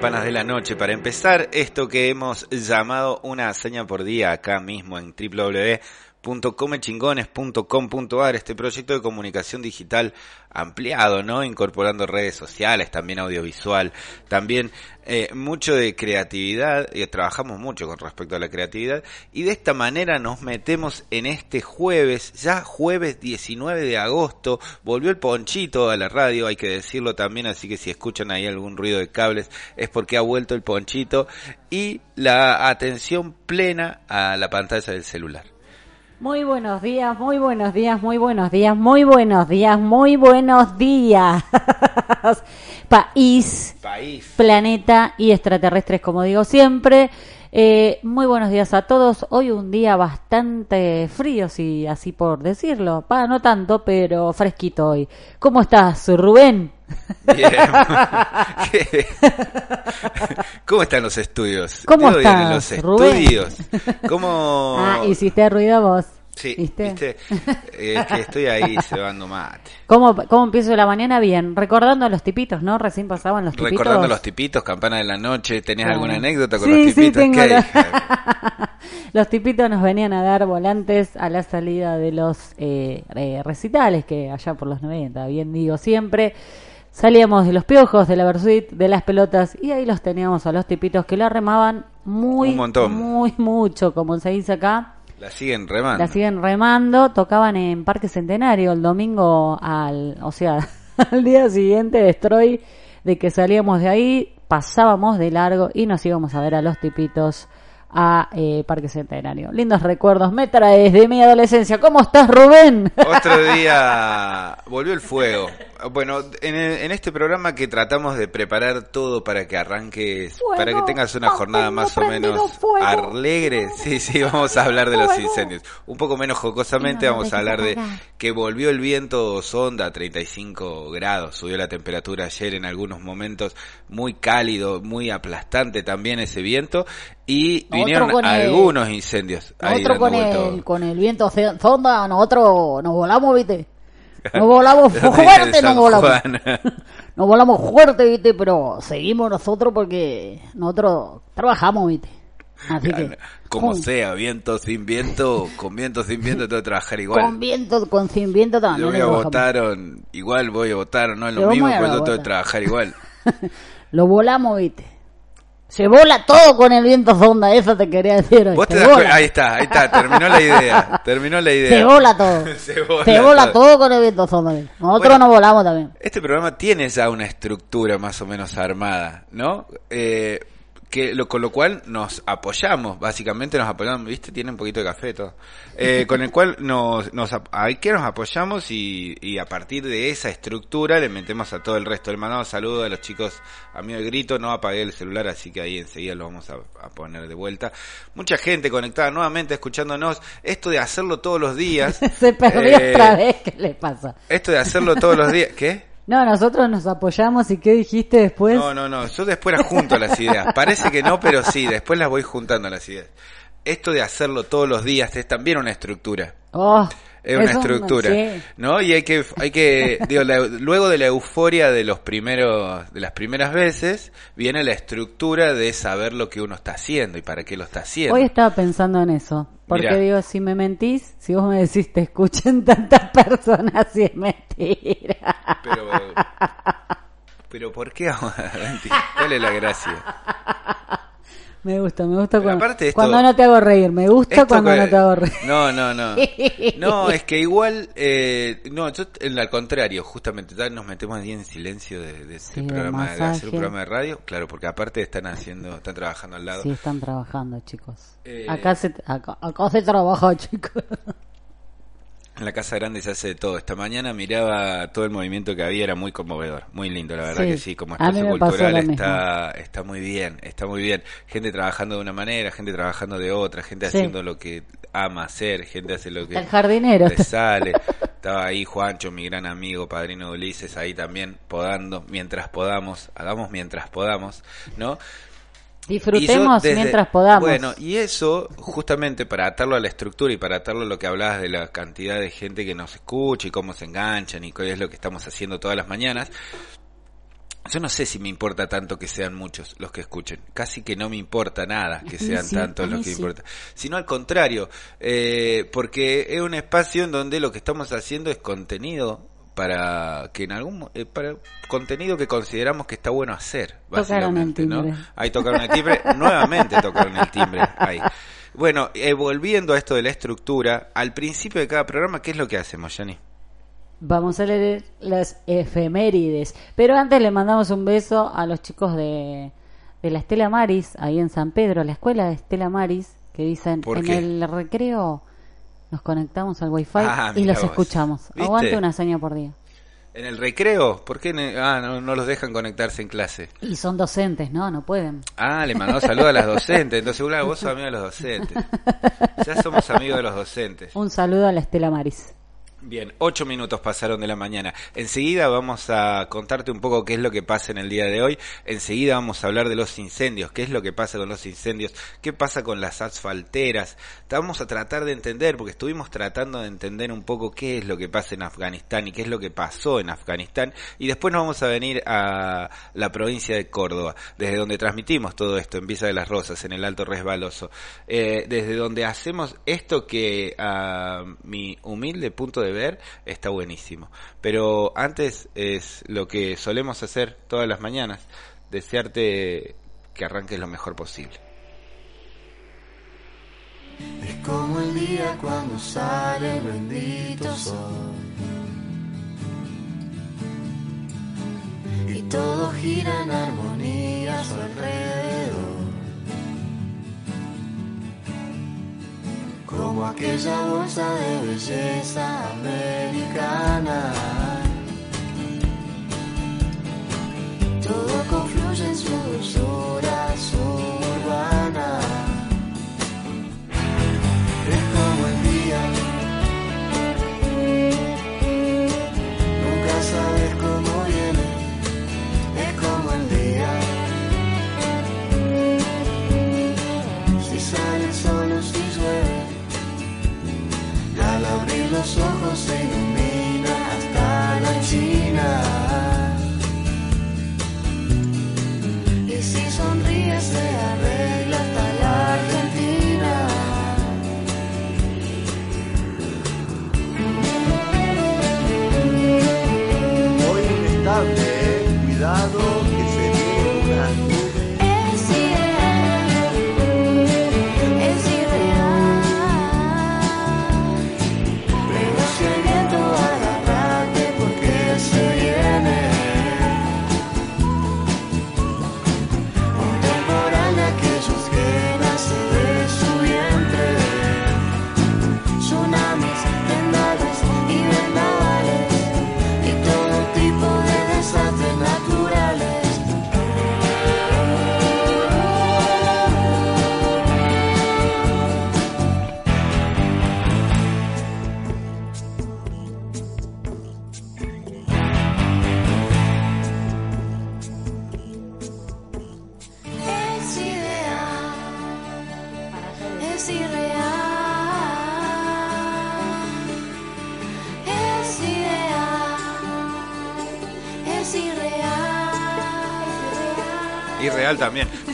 de la noche, para empezar esto que hemos llamado una hazaña por día acá mismo en www.comechingones.com.ar, este proyecto de comunicación digital ampliado, ¿no? Incorporando redes sociales, también audiovisual, también eh, mucho de creatividad, y trabajamos mucho con respecto a la creatividad, y de esta manera nos metemos en este jueves, ya jueves 19 de agosto, volvió el ponchito a la radio, hay que decirlo también, así que si escuchan ahí algún ruido de cables es porque ha vuelto el ponchito, y la atención plena a la pantalla del celular. Muy buenos días, muy buenos días, muy buenos días, muy buenos días, muy buenos días. País, País. planeta y extraterrestres, como digo siempre. Eh, muy buenos días a todos. Hoy un día bastante frío, si así por decirlo. Pa, no tanto, pero fresquito hoy. ¿Cómo estás, Rubén? Bien. ¿Cómo están los estudios? ¿Cómo estás, los Rubén? estudios. ¿Cómo? Ah, hiciste ruido vos. Sí, ¿Viste? ¿viste? Eh, que estoy ahí cebando mate. ¿Cómo, ¿Cómo empiezo la mañana? Bien, recordando a los tipitos, ¿no? Recién pasaban los tipitos. Recordando los tipitos, campana de la noche, ¿tenías alguna anécdota con Sí, los sí, tipitos? tengo ¿Qué? la- los tipitos nos venían a dar volantes a la salida de los eh, eh, recitales, que allá por los 90, bien digo siempre. Salíamos de los piojos, de la Versuit, de las pelotas, y ahí los teníamos a los tipitos que la remaban muy, Un montón. muy mucho, como se dice acá. La siguen remando. La siguen remando, tocaban en Parque Centenario el domingo al, o sea, al día siguiente de Destroy, de que salíamos de ahí, pasábamos de largo y nos íbamos a ver a los tipitos a eh, Parque Centenario. Lindos recuerdos, me traes de mi adolescencia. ¿Cómo estás, Rubén? Otro día volvió el fuego. Bueno, en, el- en este programa que tratamos de preparar todo para que arranques, Fuego, para que tengas una jornada más o menos fuego. alegre. Sí, sí, vamos a hablar de los incendios. Un poco menos jocosamente no vamos a hablar de que volvió el viento sonda a 35 grados, subió la temperatura ayer en algunos momentos, muy cálido, muy aplastante también ese viento y vinieron el- algunos incendios. Nosotros con el, con el viento zonda, nosotros nos volamos, ¿viste? Nos volamos fuerte, nos volamos. Nos volamos fuerte, ¿viste? Pero seguimos nosotros porque nosotros trabajamos, ¿viste? Así que... Como con, sea, viento sin viento, con viento sin viento, tengo que trabajar igual. con viento, con sin viento también. Yo voy a votar, igual voy a votar, no es lo mismo, pero tengo que trabajar igual. Lo volamos, ¿viste? Se vola todo con el viento zonda, eso te quería decir hoy. Vos te Se das vola. cuenta, ahí está, ahí está, terminó la idea, terminó la idea. Se vola todo. Se vola Se vola todo. con el viento. ¿viste? Nosotros Bueno. nos volamos también. Este programa tiene ya una estructura más o menos armada, ¿no? Eh, que lo, con lo cual nos apoyamos, básicamente nos apoyamos, viste, tiene un poquito de café todo, Eh, con el cual nos, nos, ahí que nos apoyamos y, y a partir de esa estructura le metemos a todo el resto. Le mandamos saludos a los chicos, a mí el grito, no apagué el celular, así que ahí enseguida lo vamos a, a poner de vuelta. Mucha gente conectada nuevamente, escuchándonos, esto de hacerlo todos los días. Se perdió eh, otra vez, ¿qué le pasa? Esto de hacerlo todos los días, ¿qué? No, nosotros nos apoyamos y ¿qué dijiste después? No, no, no. Yo después las junto las ideas. Parece que no, pero sí. Después las voy juntando las ideas. Esto de hacerlo todos los días es también una estructura. Oh, Es, una Es un- estructura. ¿no? Y hay que, hay que, digo, la- luego de la euforia de los primeros, de las primeras veces, viene la estructura de saber lo que uno está haciendo y para qué lo está haciendo. Hoy estaba pensando en eso. Porque Mirá. digo, si me mentís, si vos me decís te escuchen tantas personas, si es mentira. Pero, pero ¿por qué ahora? ¿Cuál es la gracia? Me gusta, me gusta cuando, esto- cuando no te hago reír. Me gusta cuando que- no te hago reír. No, no, no. No, es que igual, eh, no, yo en- al contrario, justamente nos metemos ahí en silencio de, de este Sí, programa, de hacer un programa de radio, claro, porque aparte están haciendo, están trabajando al lado. Sí, están trabajando, chicos. Eh, Acá, se, acá, acá se trabaja, chicos. En la Casa Grande se hace de todo. Esta mañana miraba todo el movimiento que había, era muy conmovedor, muy lindo, la verdad Sí. que sí, como espacio cultural está, está muy bien, está muy bien. Gente trabajando de una manera, gente trabajando de otra, gente Sí. haciendo lo que ama hacer, gente hace lo que El jardinero. le sale. Estaba ahí Juancho, mi gran amigo, padrino de Ulises, ahí también podando mientras podamos, hagamos mientras podamos, ¿no? Disfrutemos desde- mientras podamos. Bueno, y eso, justamente para atarlo a la estructura y para atarlo a lo que hablabas de la cantidad de gente que nos escucha y cómo se enganchan y qué es lo que estamos haciendo todas las mañanas. Yo no sé si me importa tanto que sean muchos los que escuchen. Casi que no me importa nada que sean sí, tantos los que sí. importa. Sino al contrario, eh, porque es un espacio en donde lo que estamos haciendo es contenido para que en algún eh, para contenido que consideramos que está bueno hacer Tocaron el básicamente ¿no? ahí tocaron el timbre. Nuevamente tocaron el timbre ahí. Bueno eh, volviendo a esto de la estructura al principio de cada programa qué es lo que hacemos Jenny Vamos a leer las efemérides. Pero antes le mandamos un beso a los chicos de, de la Estela Maris, ahí en San Pedro, la escuela de Estela Maris, que dicen ¿Por en el recreo nos conectamos al wifi Ah, y los vos. escuchamos. ¿Viste? Aguante una seña por día. en el recreo ¿por qué ne- ah no, no los dejan conectarse en clase Y son docentes, ¿no? No pueden. Ah, le mandó saludos a las docentes. Entonces, vos sos amigo de los docentes. Ya somos amigos de los docentes. Un saludo a la Estela Maris. Bien, ocho minutos pasaron de la mañana. Enseguida vamos a contarte un poco qué es lo que pasa en el día de hoy. Enseguida vamos a hablar de los incendios, qué es lo que pasa con los incendios, qué pasa con las asfalteras. Vamos a tratar de entender, porque estuvimos tratando de entender un poco qué es lo que pasa en Afganistán y qué es lo que pasó en Afganistán. Y después nos vamos a venir a la provincia de Córdoba, desde donde transmitimos todo esto en Visa de las Rosas, en el Alto Resbaloso. Eh, desde donde hacemos esto que a mi humilde punto de ver está buenísimo. Pero antes es lo que solemos hacer todas las mañanas, desearte que arranques lo mejor posible. Es como el día cuando sale el bendito sol. Y todo gira en armonía a su alrededor. Como aquella bolsa de belleza americana. Todo confluye en su dulzura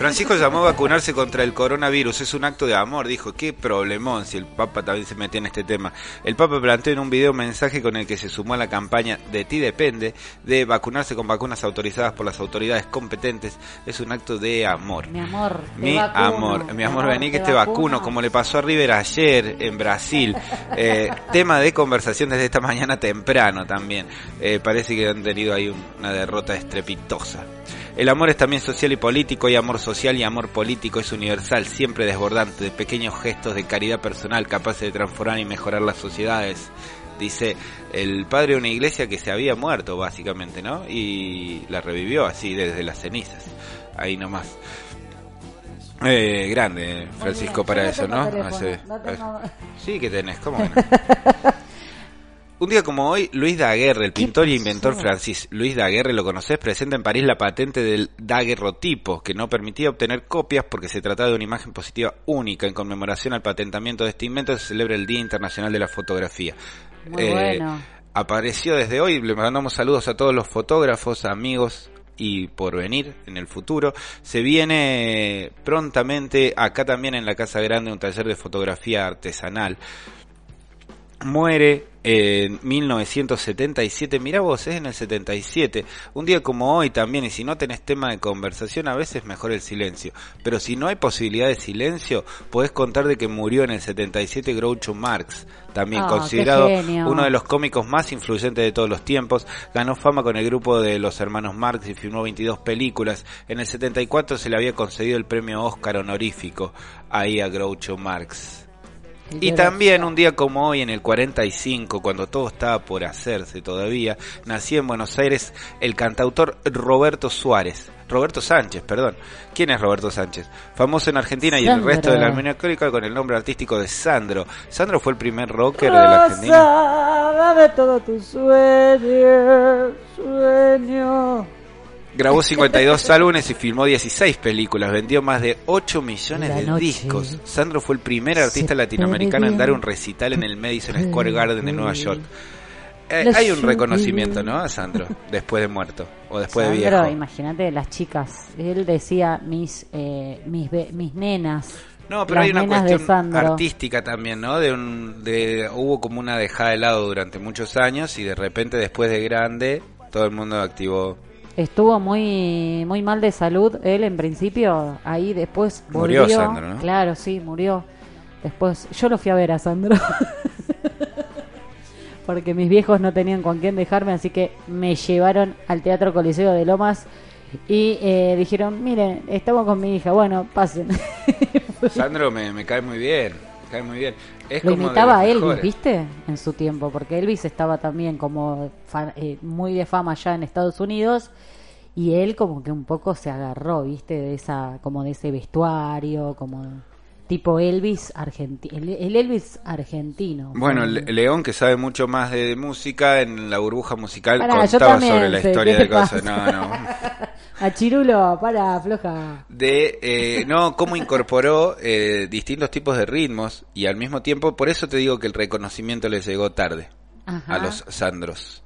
Francisco llamó a vacunarse contra el coronavirus. Es un acto de amor. Dijo, qué problemón si el Papa también se metía en este tema. El Papa planteó en un video un mensaje con el que se sumó a la campaña De ti depende de vacunarse con vacunas autorizadas por las autoridades competentes. Es un acto de amor. Mi amor, Mi vacuno. amor, mi amor, vení que te te vacuno, como le pasó a River ayer en Brasil. Eh, tema de conversación desde esta mañana temprano también. Eh, parece que han tenido ahí un- una derrota estrepitosa. El amor es también social y político, y amor social y amor político es universal, siempre desbordante, de pequeños gestos de caridad personal capaces de transformar y mejorar las sociedades. Dice el padre de una iglesia que se había muerto, básicamente, ¿no? Y la revivió así desde las cenizas. Ahí nomás. Eh, grande, Francisco, para no eso, ¿no? tengo- Sí que tenés, ¿cómo que no? Un día como hoy, Luis Daguerre, el pintor y inventor francés Luis Daguerre, lo conoces, presenta en París la patente del daguerrotipo, que no permitía obtener copias porque se trataba de una imagen positiva única. En conmemoración al patentamiento de este invento se celebra el Día Internacional de la Fotografía. Muy Eh, bueno. Apareció desde hoy, le mandamos saludos a todos los fotógrafos, amigos y por venir en el futuro. Se viene prontamente acá también en la Casa Grande un taller de fotografía artesanal. Muere en 1977, mira vos, es en el 77, un día como hoy también, y si no tenés tema de conversación, a veces mejor el silencio, pero si no hay posibilidad de silencio, podés contar de que murió en el 77 Groucho Marx, también Ah, considerado uno de los cómicos más influyentes de todos los tiempos, ganó fama con el grupo de los hermanos Marx y filmó 22 películas, en el 74 se le había concedido el premio Oscar honorífico ahí a Groucho Marx. Y también un día como hoy, en el 45, cuando todo estaba por hacerse todavía, nació en Buenos Aires el cantautor Roberto Suárez. Roberto Sánchez, perdón. ¿Quién es Roberto Sánchez? Famoso en Argentina y en el resto de la Armenia con el nombre artístico de Sandro. Sandro fue el primer rocker de la Argentina. Rosa, dame todo tu sueño, sueño. Grabó 52 álbumes y filmó 16 películas. Vendió más de 8 millones La de noche discos. Sandro fue el primer artista se latinoamericano en dar un recital en el Madison Square Garden de Nueva York. Eh, hay un reconocimiento, ¿no? A Sandro, después de muerto o después de Sandro, viejo. imagínate las chicas. Él decía mis eh, mis mis nenas. No, pero las hay una de cuestión artística también, ¿no? De un, de, hubo como una dejada de lado durante muchos años y de repente después de grande todo el mundo activó. Estuvo muy muy mal de salud él en principio, ahí después Murió. Sandro, ¿no? Claro, sí, murió. Después yo lo fui a ver a Sandro. Porque mis viejos no tenían con quién dejarme, así que me llevaron al Teatro Coliseo de Lomas y eh, dijeron, miren, estamos con mi hija, bueno, pasen. Sandro me, me cae muy bien, cae muy bien. Es Lo como imitaba a Elvis, mejores. ¿viste? En su tiempo, porque Elvis estaba también como eh, muy de fama allá en Estados Unidos y él como que un poco se agarró, ¿viste? De esa como de ese vestuario, como tipo Elvis argentino, el, el Elvis argentino. Bueno, Le- León, que sabe mucho más de música, en la burbuja musical Pará, contaba también sobre la historia ¿qué de cosas. No, no. A Chirulo, para, floja. de eh, no cómo incorporó eh, distintos tipos de ritmos y al mismo tiempo por eso te digo que el reconocimiento le llegó tarde Ajá. a los Sandros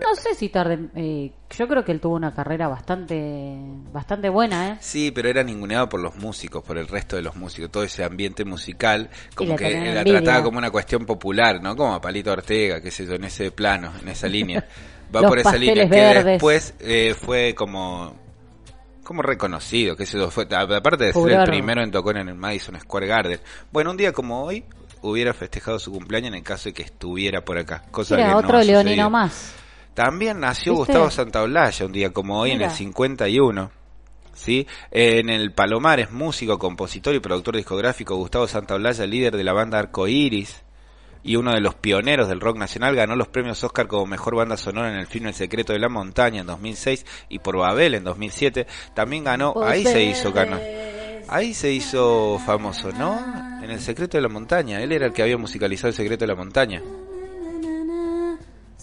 No sé si tarde, eh, yo creo que él tuvo una carrera bastante bastante buena, ¿eh? sí pero era ninguneado por los músicos por el resto de los músicos todo ese ambiente musical como que la envidia. trataba como una cuestión popular no como a Palito Ortega qué sé yo en ese plano en esa línea va Los por esa línea que después eh, fue como como reconocido, qué sé yo, fue, aparte de ser el primero en tocar en el Madison Square Garden. Bueno, un día como hoy hubiera festejado su cumpleaños en el caso de que estuviera por acá, cosa que Era no otro leonino más. También nació ¿Viste? Gustavo Santaolalla un día como hoy en el 51. ¿Sí? En el Palomares, músico, compositor y productor discográfico, Gustavo Santaolalla, líder de la banda Arco Iris y uno de los pioneros del rock nacional, ganó los premios Oscar como mejor banda sonora en el film El secreto de la montaña en 2006 y por Babel en 2007. También ganó, ahí se hizo ganó. Ahí se hizo famoso, ¿no? En El secreto de la montaña. Él era el que había musicalizado El secreto de la montaña.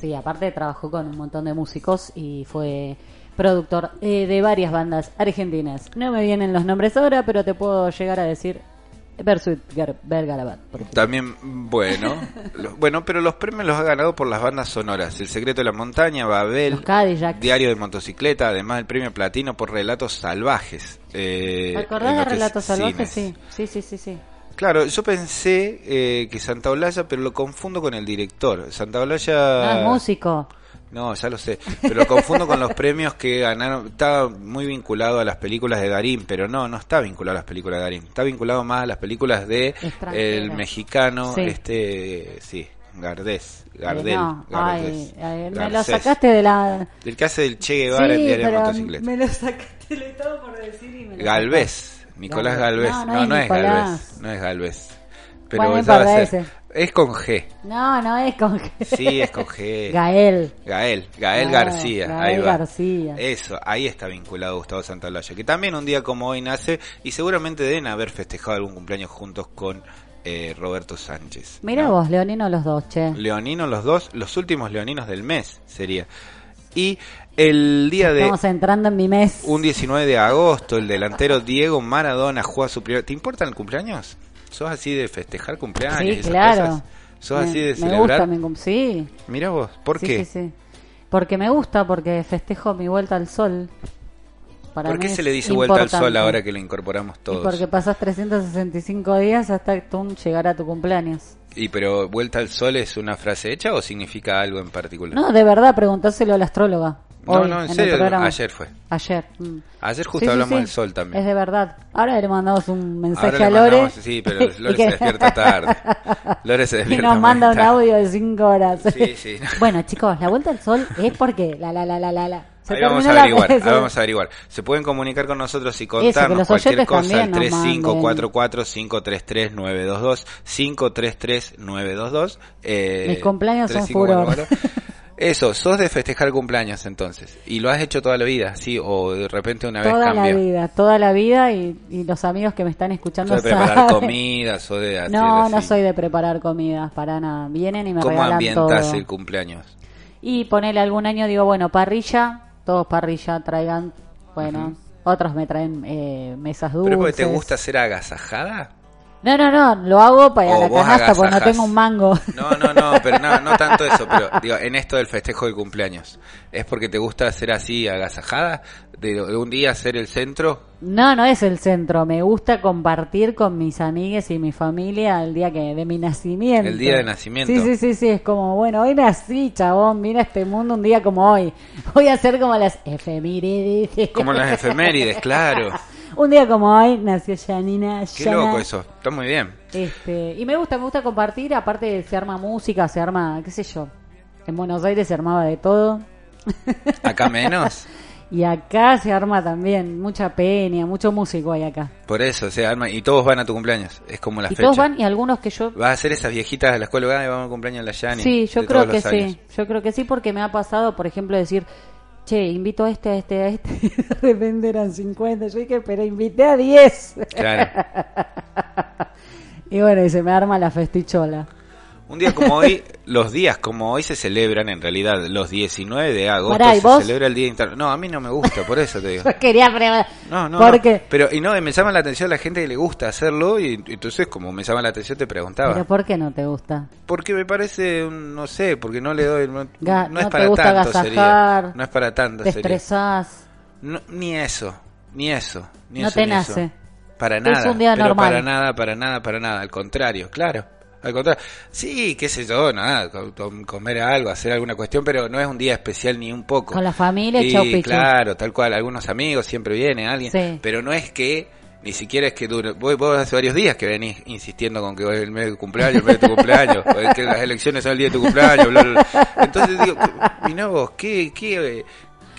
Sí, aparte trabajó con un montón de músicos y fue productor eh, de varias bandas argentinas. No me vienen los nombres ahora, pero te puedo llegar a decir Bersuit Ger- Bergarabat. También, bueno, lo- bueno, pero los premios los ha ganado por las bandas sonoras. El secreto de la montaña, Babel. Diario de motocicleta, además del premio platino por relatos salvajes. Eh, ¿Te acordás de Relatos Salvajes? Sí, sí, sí, sí. sí. Claro, yo pensé eh, que Santa Olalla, pero lo confundo con el director. Santa Olalla... Ah, es músico. No, ya lo sé. Pero lo confundo con los premios que ganaron. Está muy vinculado a las películas de Darín, pero no, no está vinculado a las películas de Darín. Está vinculado más a las películas de el mexicano, Sí. este, sí, Gardés, Gardel, no, Gardés, ay, ay, me lo sacaste de la... El que hace el Che Guevara en sí, Diario de Motocicleta. me lo sacaste, estaba por decir y me lo Galvez, Nicolás Galvez. No, no No, es no es Nicolás. Galvez, no es Galvez. Pero esa va a ser-. Es con G. No, no es con... Sí, es con G. Gael. Gael, Gael Ah, García, ahí Gael va. García. Eso, ahí está vinculado Gustavo Santaolalla, que también un día como hoy nace y seguramente deben haber festejado algún cumpleaños juntos con eh, Roberto Sánchez. Mira ¿no? vos, Leonino los dos, che. Leonino los dos, los últimos leoninos del mes sería. Y el día de Estamos entrando en mi mes. un 19 de agosto, el delantero Diego Maradona juega su primer... ¿Te importa el cumpleaños? ¿Sos así de festejar cumpleaños? y Sí, esas claro. cosas? ¿Sos me, así de me celebrar? gusta, mi sí. Mira vos, ¿por sí, qué? Sí, sí. Porque me gusta, porque festejo mi vuelta al sol. Para ¿Por qué se le dice vuelta al sol importante. ahora que lo incorporamos Y todos? porque pasas 365 días hasta que tú llegar a tu cumpleaños. ¿Y pero vuelta al sol es una frase hecha o significa algo en particular? No, de verdad, preguntáselo a la astróloga. No, hoy, no, en el serio, ayer fue. Ayer. mm. Ayer justo Sí, sí, hablamos sí. del sol también. Es de verdad. Ahora le mandamos un mensaje Ahora a Lore. mandamos- sí, pero Lore y se despierta tarde. Lore se y despierta nos muy manda un tarde. audio de 5 horas. Sí, sí. Bueno, chicos, la vuelta al sol es porque la la la la la la. Se Ahí vamos a averiguar, ahí vamos a averiguar. Se pueden comunicar con nosotros y contarnos los cualquier cosa al también nos 3544-533-922, 533-922. Eh, Mis cumpleaños son 3544. Eso, sos de festejar cumpleaños entonces. Y lo has hecho toda la vida, sí, o de repente una vez Toda la vida, toda la vida y, y los amigos que me están escuchando Sos de preparar saben. comida, sos de hacer No, no soy de preparar comidas para nada. Vienen y me ¿Cómo regalan ambientas todo. el cumpleaños? Y ponele algún año, digo, bueno, parrilla, todos parrilla, traigan, bueno, otros me traen eh, mesas dulces. ¿Pero porque te gusta ser agasajada? No, no, no, lo hago para O la canasta porque no tengo un mango. No, no, no, pero no, no tanto eso, pero digo, en esto del festejo de cumpleaños, ¿es porque te gusta ser así agasajada? ¿De, de un día ser el centro? No, no es el centro, me gusta compartir con mis amigues y mi familia el día que de mi nacimiento. El día de nacimiento. Sí, sí, sí, sí, es como, bueno, hoy nací, chabón, mira este mundo un día como hoy. Voy a hacer como las efemérides. Como las efemérides, claro. un día como hoy nació Janina. Qué Yana. loco eso, está muy bien. Este, y me gusta, me gusta compartir, aparte se arma música, se arma, qué sé yo. En Buenos Aires se armaba de todo. Acá menos. Y acá se arma también mucha peña, mucho músico hay acá. Por eso, o sea, alma, y todos van a tu cumpleaños, es como la y fecha. todos van y algunos que yo Vas a hacer esas viejitas de la escuela, "Ay, vamos al cumpleaños de la Yani. Sí, yo creo que sí, años. yo creo que sí porque me ha pasado, por ejemplo, decir, che, invito a este, a este, a este, y de repente eran 50, yo dije, pero invité a 10. Claro. y bueno, y se me arma la festichola. Un día como hoy, los días como hoy se celebran en realidad, los 19 de agosto Pará, ¿y se vos? celebra el Día Inter... No, a mí no me gusta, por eso te digo. Yo quería preguntar, No, no, ¿por no. qué? Pero, y no, me llama la atención la gente que le gusta hacerlo y entonces como me llama la atención te preguntaba. ¿Pero por qué no te gusta? Porque me parece, no sé, porque no le doy, no, Ga- no es te para gusta tanto agasajar, sería. No es para tanto ¿Te estresás? No, ni eso, ni eso, ni No eso, te ni eso. nace. Para Es nada, un día pero normal. para nada, para nada, para nada, al contrario, claro. Al contrario, sí, qué sé yo, nada, co- com- comer algo, hacer alguna cuestión, pero no es un día especial ni un poco. Con la familia, Sí, chau pichu. claro, tal cual, algunos amigos, siempre viene alguien, Sí. pero no es que, ni siquiera es que dure, vos, vos hace varios días que venís insistiendo con que hoy es el mes de tu cumpleaños, el mes de tu cumpleaños, que las elecciones son el día de tu cumpleaños, bla, bla, bla. Entonces digo, mirá vos, qué, qué,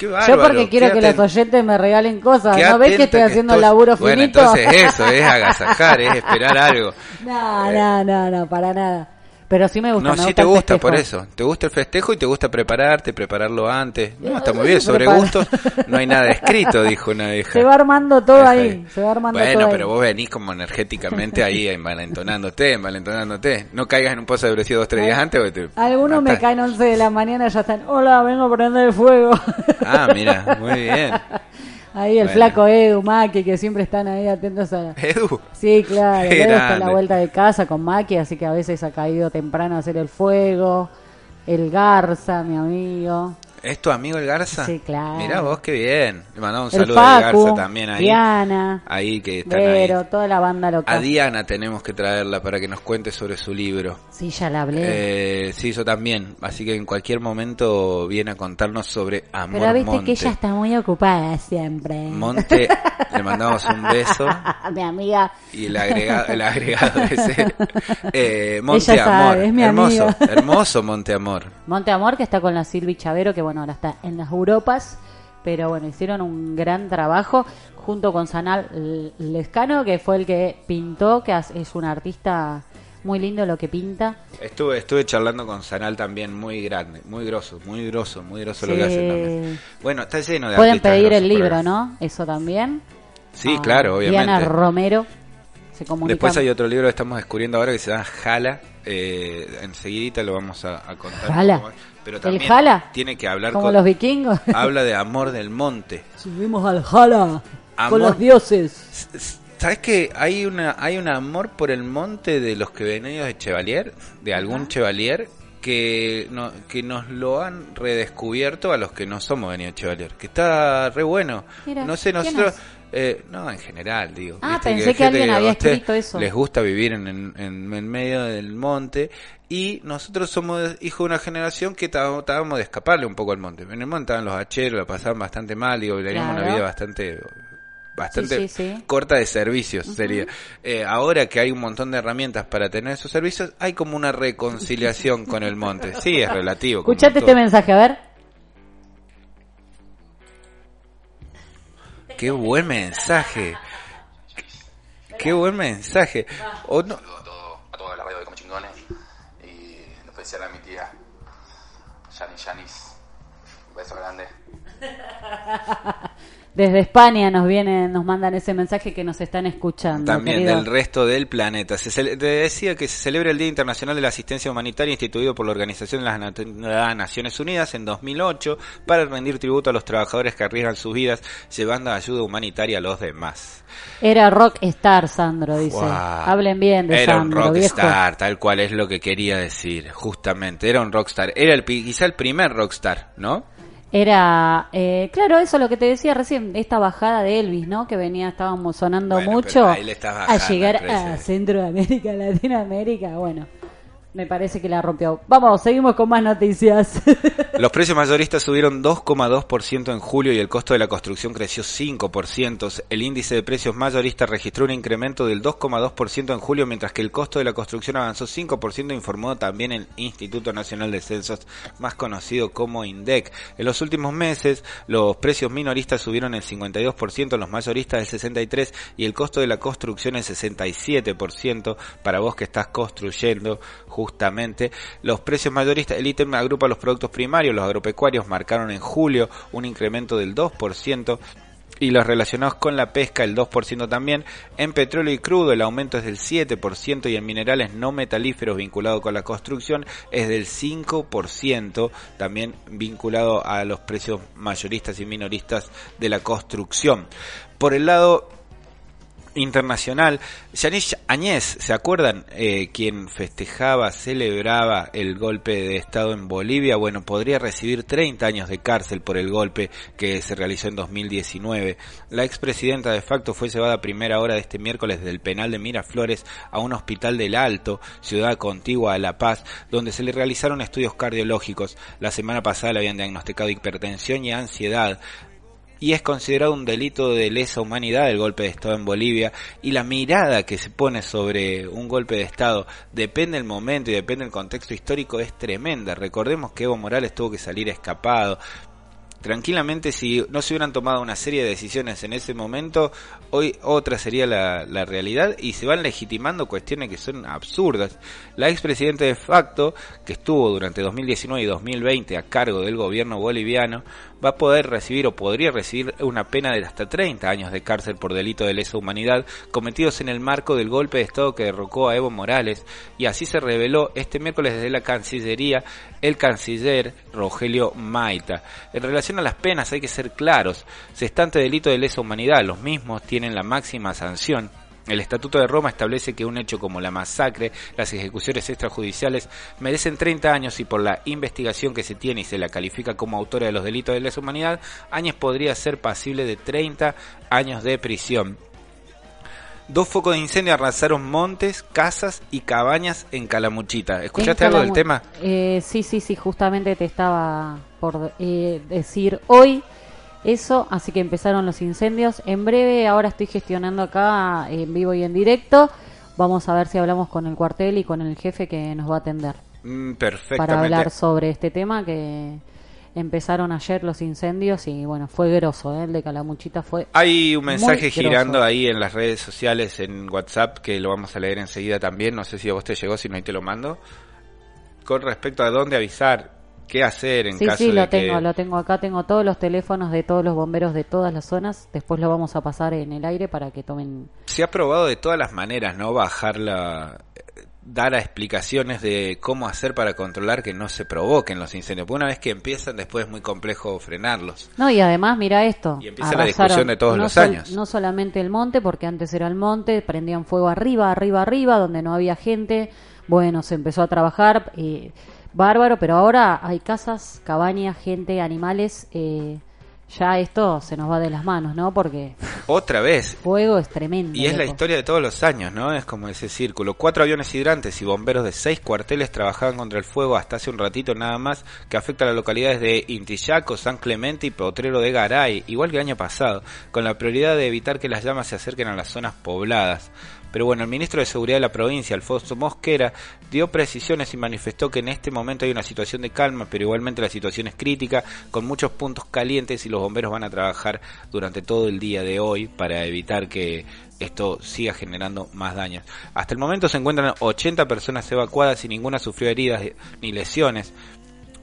qué bárbaro. Yo porque quiero que los oyentes me regalen cosas. ¿No ves que estoy haciendo estoy. laburo Bueno, finito? entonces eso, es agasajar, es esperar algo. No, no, no, no, para nada. Pero sí me gusta. No, me sí gusta te gusta por eso. Te gusta el festejo y te gusta prepararte, prepararlo antes. No, está muy bien. Sobre gustos no hay nada escrito, dijo una vieja. Se va armando todo ahí. Se va armando bueno, todo pero ahí. vos venís como energéticamente ahí envalentonándote, envalentonándote. No caigas en un pozo de depresión dos, tres días antes. te Algunos me caen 11 de la mañana y ya están. Hola, vengo a prender el fuego. Ah, mira, muy bien. Ahí el Bueno. flaco Edu, Maki, que siempre están ahí atentos a... Edu. Sí, claro, Edu está a la vuelta de casa con Maki, así que a veces ha caído temprano a hacer el fuego. El Garza, mi amigo. ¿Es tu amigo el Garza? Sí, claro. Mirá vos, qué bien. Le mandamos un el saludo a Facu, Garza también ahí. Diana, Ahí que están Vero, ahí. toda la banda A local. Diana tenemos que traerla para que nos cuente sobre su libro. Sí, ya la hablé. Eh, sí, yo también. Así que en cualquier momento viene a contarnos sobre Amor Pero viste Monte. que ella está muy ocupada siempre. Monte, le mandamos un beso. mi amiga. Y el agregado, el agregado ese. Eh, Monte Ella sabe, Amor. es mi hermoso, amiga. hermoso Monte Amor. Monte Amor, que está con la Silvi Chavero, que bueno, ahora está en las Europas, pero bueno, hicieron un gran trabajo junto con Sanal Lescano, que fue el que pintó, que es un artista muy lindo lo que pinta. Estuve, estuve charlando con Sanal también, muy grande, muy grosso, muy grosso, muy grosso lo que hacen también. Bueno, está lleno de Pueden pedir el libro. ¿no? Eso también. Sí, Ah, claro, obviamente. Diana Romero se. Después hay otro libro que estamos descubriendo ahora que se llama Jala. Eh, enseguidita lo vamos a, a contar. Jala. Pero ¿El también Jala? tiene que hablar Como con... los vikingos. Habla de amor del monte. Subimos al Jala Amor- con los dioses. ¿Sabes que hay una hay un amor por el monte de los que venidos de Chevalier, de algún Chevalier que no, que nos lo han redescubierto a los que no somos venidos de Chevalier, que está re bueno. Mira, no sé, ¿quién nosotros? Eh, no, en general, digo. Ah, pensé que alguien había escrito eso. Les gusta vivir en, en, en- medio del monte y nosotros somos hijos de una generación que estábamos de escaparle un poco al monte. En el monte estaban los hacheros, la pasaban bastante mal, digo, teníamos una Claro. vida bastante bastante Sí, sí, sí. corta de servicios sería. Eh, ahora que hay un montón de herramientas para tener esos servicios, hay como una reconciliación con el monte. Sí, es relativo. Escuchate este mensaje, a ver. Qué buen mensaje. Qué buen mensaje. O no- todo, a toda la radio de Come Chingones y en especial a mi tía Yanis Yanis. Un beso grande. Desde España nos vienen, nos mandan ese mensaje que nos están escuchando. También querido. del resto del planeta. Se te decía que se celebra el Día Internacional de la Asistencia Humanitaria instituido por la Organización de las Nat- Naciones Unidas en 2008 para rendir tributo a los trabajadores que arriesgan sus vidas llevando ayuda humanitaria a los demás. Era rockstar, Sandro, dice. Hablen bien de Era Sandro, un viejo. rockstar, tal cual es lo que quería decir, justamente. Era un rockstar. Era el, quizá el primer rockstar, ¿no? Era, eh, claro, eso lo que te decía recién, esta bajada de Elvis, ¿no? Que venía, estábamos sonando Bueno, mucho ahí le estás a bajando llegar el precio. a Centroamérica, Latinoamérica, bueno, me parece que la rompió. Vamos, seguimos con más noticias. Los precios mayoristas subieron 2,2% en julio y el costo de la construcción creció 5%. El índice de precios mayoristas registró un incremento del 2,2% en julio, mientras que el costo de la construcción avanzó 5%, informó también el Instituto Nacional de Censos, más conocido como INDEC. En los últimos meses, los precios minoristas subieron el 52%, los mayoristas el 63% y el costo de la construcción el 67% para vos que estás construyendo justamente. Los precios mayoristas, el ítem agrupa los productos primarios, los agropecuarios marcaron en julio un incremento del 2%. Y los relacionados con la pesca, el 2% también. En petróleo y crudo, el aumento es del 7%. Y en minerales no metalíferos vinculados con la construcción es del 5%. También vinculado a los precios mayoristas y minoristas de la construcción. Por el lado internacional. Yanis Añez, ¿se acuerdan? Eh, quien festejaba, celebraba el golpe de Estado en Bolivia. Bueno, podría recibir 30 años de cárcel por el golpe que se realizó en 2019. La expresidenta de facto fue llevada a primera hora de este miércoles del penal de Miraflores a un hospital del Alto, ciudad contigua a La Paz, donde se le realizaron estudios cardiológicos. La semana pasada le habían diagnosticado hipertensión y ansiedad y es considerado un delito de lesa humanidad el golpe de Estado en Bolivia y la mirada que se pone sobre un golpe de Estado depende del momento y depende del contexto histórico es tremenda. Recordemos que Evo Morales tuvo que salir escapado. Tranquilamente si no se hubieran tomado una serie de decisiones en ese momento, hoy otra sería la, la realidad y se van legitimando cuestiones que son absurdas. La expresidenta de facto, que estuvo durante 2019 y 2020 a cargo del gobierno boliviano, va a poder recibir o podría recibir una pena de hasta 30 años de cárcel por delito de lesa humanidad cometidos en el marco del golpe de Estado que derrocó a Evo Morales y así se reveló este miércoles desde la Cancillería el canciller Rogelio Maita. En relación a las penas hay que ser claros. Se está ante delito de lesa humanidad. Los mismos la máxima sanción. El Estatuto de Roma establece que un hecho como la masacre, las ejecuciones extrajudiciales, merecen 30 años y por la investigación que se tiene y se la califica como autora de los delitos de lesa humanidad, Áñez podría ser pasible de 30 años de prisión. Dos focos de incendio arrasaron montes, casas y cabañas en Calamuchita. ¿Escuchaste En algo del tema? Eh, sí, sí, sí, justamente te estaba por eh, decir hoy eso, así que empezaron los incendios. En breve, ahora estoy gestionando acá en vivo y en directo. Vamos a ver si hablamos con el cuartel y con el jefe que nos va a atender Mm, para perfectamente. hablar sobre este tema que empezaron ayer los incendios y bueno, fue grosso, ¿eh? el de Calamuchita fue Hay un mensaje grosso. girando ahí en las redes sociales, en WhatsApp, que lo vamos a leer enseguida también. No sé si a vos te llegó, si no, ahí te lo mando. Con respecto a dónde avisar, qué hacer en Sí, caso sí, de lo que... tengo, lo tengo acá, tengo todos los teléfonos de todos los bomberos de todas las zonas, después lo vamos a pasar en el aire para que tomen... Se ha probado de todas las maneras, ¿no? Bajar la... dar a explicaciones de cómo hacer para controlar que no se provoquen los incendios. Porque una vez que empiezan, después es muy complejo frenarlos. No, y además, mira esto. Y empieza la discusión de todos no los sol- años. No solamente el monte, porque antes era el monte, prendían fuego arriba, arriba, arriba, donde no había gente. Bueno, se empezó a trabajar, eh, bárbaro, pero ahora hay casas, cabañas, gente, animales. eh, ya esto se nos va de las manos, ¿no? Porque Otra vez, fuego es tremendo. Y es la historia de todos los años, ¿no? Es como ese círculo. Cuatro aviones hidrantes y bomberos de seis cuarteles trabajaban contra el fuego hasta hace un ratito nada más, que afecta a las localidades de Intillaco, San Clemente y Potrero de Garay, igual que el año pasado, con la prioridad de evitar que las llamas se acerquen a las zonas pobladas. Pero bueno, el ministro de Seguridad de la provincia, Alfonso Mosquera, dio precisiones y manifestó que en este momento hay una situación de calma, pero igualmente la situación es crítica, con muchos puntos calientes y los bomberos van a trabajar durante todo el día de hoy para evitar que esto siga generando más daños. Hasta el momento se encuentran 80 personas evacuadas y ninguna sufrió heridas ni lesiones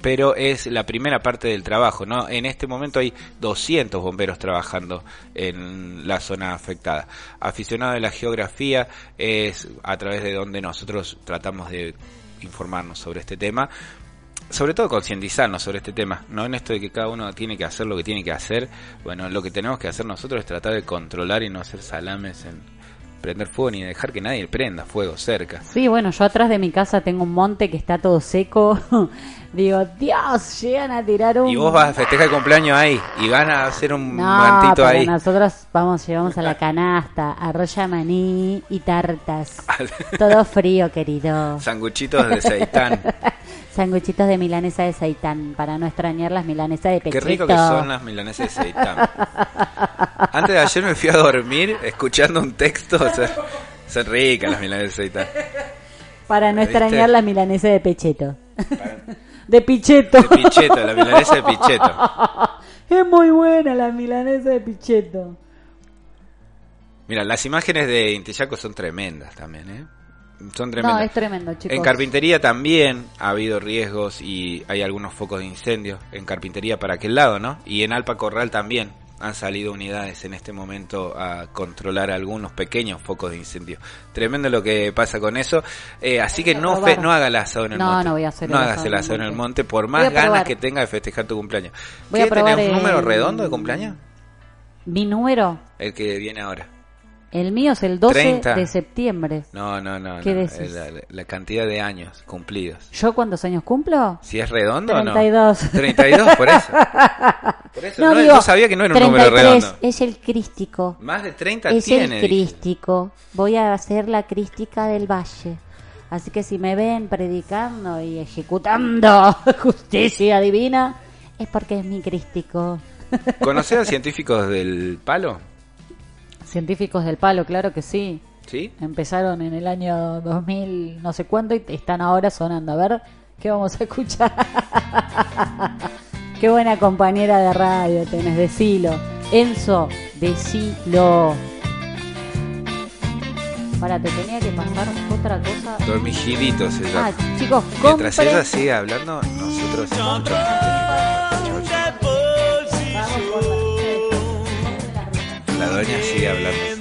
pero es la primera parte del trabajo, ¿no? En este momento hay 200 bomberos trabajando en la zona afectada. Aficionado de la geografía es a través de donde nosotros tratamos de informarnos sobre este tema, sobre todo concientizarnos sobre este tema, no en esto de que cada uno tiene que hacer lo que tiene que hacer, bueno, lo que tenemos que hacer nosotros es tratar de controlar y no hacer salames en prender fuego ni dejar que nadie prenda fuego cerca. Sí, bueno, yo atrás de mi casa tengo un monte que está todo seco. Digo, Dios, llegan a tirar un... Y vos vas a festejar el cumpleaños ahí y van a hacer un No, mantito ahí. nosotros vamos, llevamos a la canasta, arroz maní y tartas. Todo frío, querido. Sanguchitos de seitán. Sanguchitos de milanesa de seitán, para no extrañar las milanesas de Qué pechito. rico que son las milanesas de seitán. Antes de ayer me fui a dormir escuchando un texto. O sea, son ricas las milanesas de seitán. Para no ¿Viste? extrañar las milanesas de pecheto. de picheto. De picheto, la milanesa de picheto. es muy buena la milanesa de picheto. Mira, las imágenes de Intillaco son tremendas también, ¿eh? Son No, tremendas. es tremendo, chicos. En carpintería también ha habido riesgos y hay algunos focos de incendio en carpintería para aquel lado, ¿no? Y en Alpa Corral también han salido unidades en este momento a controlar algunos pequeños focos de incendio. Tremendo lo que pasa con eso. Eh, así que no, fe- no haga el asado en el No, monte. no voy a hacer No el hagas el asado en el monte. por más ganas que tenga de festejar tu cumpleaños. Voy a ¿Qué probar tenés un número el- redondo de cumpleaños? Mi número, El que viene ahora. El mío es el 12 30. de septiembre. No, no, no. ¿Qué no. decís? La, la- cantidad de años cumplidos. ¿Yo cuántos años cumplo? Si es redondo o no. 32. 32, por eso. Por eso no, digo, no sabía que no era un número 33, redondo. Es el crístico. Más de 30 Es tiene. el dije. crístico. Voy a hacer la crística del valle. Así que si me ven predicando y ejecutando justicia divina, es porque es mi crístico. ¿Conocés a científicos del palo? Científicos del palo, claro que sí. ¿Sí? Empezaron en el año 2000, no sé cuánto, y están ahora sonando. A ver, ¿qué vamos a escuchar? Qué buena compañera de radio tenés, decilo. Enzo, decilo. Para, te tenía que pasar otra cosa. Dormigiditos se llama. Ah, chicos, Mientras compren- ella sigue hablando, nosotros doña sigue hablando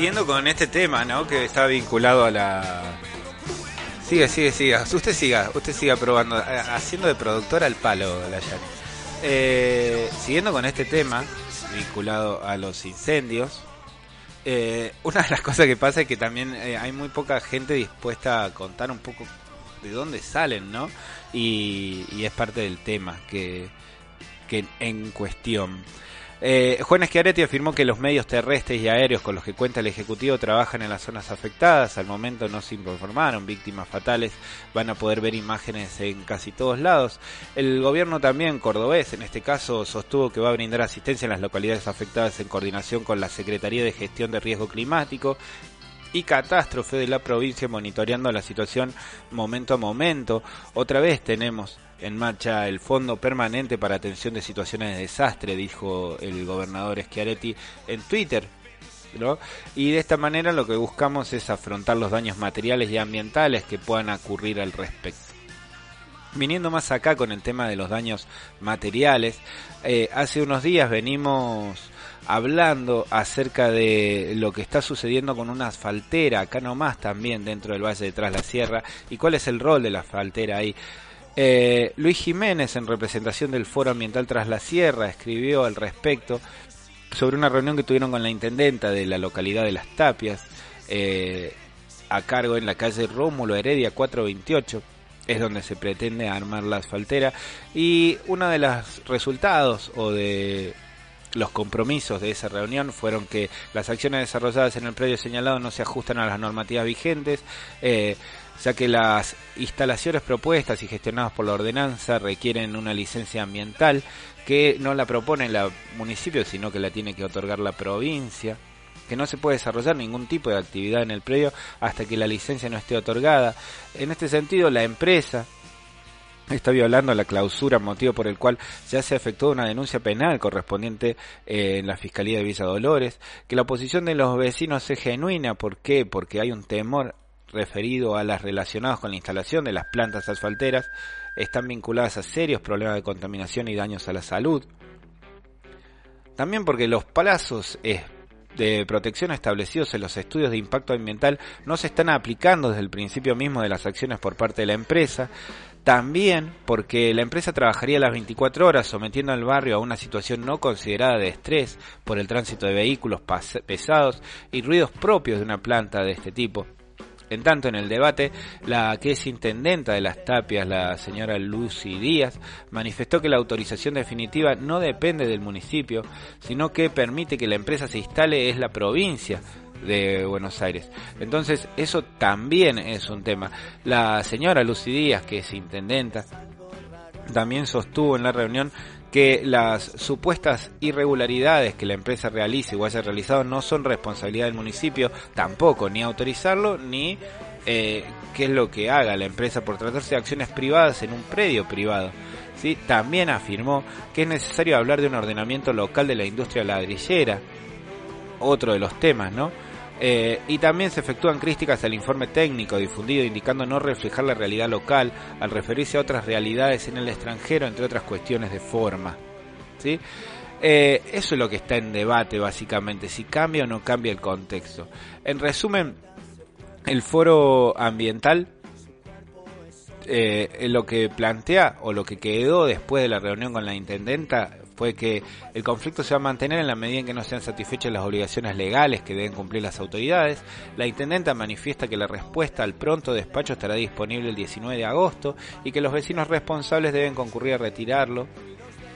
Siguiendo con este tema, ¿no? Que está vinculado a la... Sigue, sigue, siga. Usted siga, usted siga probando, eh, haciendo de productora al palo, la. Eh, siguiendo con este tema, vinculado a los incendios, eh, una de las cosas que pasa es que también eh, hay muy poca gente dispuesta a contar un poco de dónde salen, ¿no? Y, y es parte del tema que, que en cuestión. Eh, Juan afirmó que los medios terrestres y aéreos con los que cuenta el Ejecutivo trabajan en las zonas afectadas. Al momento no se informaron víctimas fatales. Van a poder ver imágenes en casi todos lados. El gobierno también cordobés, en este caso, sostuvo que va a brindar asistencia en las localidades afectadas en coordinación con la Secretaría de Gestión de Riesgo Climático y catástrofe de la provincia monitoreando la situación momento a momento. Otra vez tenemos en marcha el Fondo Permanente para Atención de Situaciones de Desastre, dijo el gobernador Schiaretti en Twitter. Y de esta manera lo que buscamos es afrontar los daños materiales y ambientales que puedan ocurrir al respecto. Viniendo más acá con el tema de los daños materiales, eh, hace unos días venimos hablando acerca de lo que está sucediendo con una asfaltera, acá nomás también dentro del Valle de Tras la Sierra, y cuál es el rol de la asfaltera ahí. Eh, Luis Jiménez, en representación del Foro Ambiental Tras la Sierra, escribió al respecto sobre una reunión que tuvieron con la intendenta de la localidad de Las Tapias, eh, a cargo en la calle Rómulo Heredia 428 es donde se pretende armar la asfaltera. Y uno de los resultados o de los compromisos de esa reunión fueron que las acciones desarrolladas en el predio señalado no se ajustan a las normativas vigentes, eh, ya que las instalaciones propuestas y gestionadas por la ordenanza requieren una licencia ambiental que no la propone el municipio, sino que la tiene que otorgar la provincia que no se puede desarrollar ningún tipo de actividad en el predio hasta que la licencia no esté otorgada. En este sentido, la empresa está violando la clausura, motivo por el cual ya se efectuó una denuncia penal correspondiente eh, en la Fiscalía de Villa Dolores, que la oposición de los vecinos es genuina, ¿por qué? Porque hay un temor referido a las relacionadas con la instalación de las plantas asfalteras, están vinculadas a serios problemas de contaminación y daños a la salud. También porque los plazos eh, de protección establecidos en los estudios de impacto ambiental no se están aplicando desde el principio mismo de las acciones por parte de la empresa. También porque la empresa trabajaría las 24 horas sometiendo al barrio a una situación no considerada de estrés por el tránsito de vehículos pesados y ruidos propios de una planta de este tipo. En tanto, en el debate, la que es intendenta de las tapias, la señora Lucy Díaz, manifestó que la autorización definitiva no depende del municipio, sino que permite que la empresa se instale es la provincia de Buenos Aires. Entonces, eso también es un tema. La señora Lucy Díaz, que es intendenta, también sostuvo en la reunión que las supuestas irregularidades que la empresa realice o haya realizado no son responsabilidad del municipio tampoco, ni autorizarlo, ni eh, qué es lo que haga la empresa por tratarse de acciones privadas en un predio privado. ¿sí? También afirmó que es necesario hablar de un ordenamiento local de la industria ladrillera, otro de los temas, ¿no? Eh, y también se efectúan críticas al informe técnico difundido indicando no reflejar la realidad local al referirse a otras realidades en el extranjero, entre otras cuestiones de forma. ¿sí? Eh, eso es lo que está en debate básicamente, si cambia o no cambia el contexto. En resumen, el foro ambiental eh, lo que plantea o lo que quedó después de la reunión con la intendenta fue que el conflicto se va a mantener en la medida en que no sean satisfechas las obligaciones legales que deben cumplir las autoridades. La intendenta manifiesta que la respuesta al pronto despacho estará disponible el 19 de agosto y que los vecinos responsables deben concurrir a retirarlo.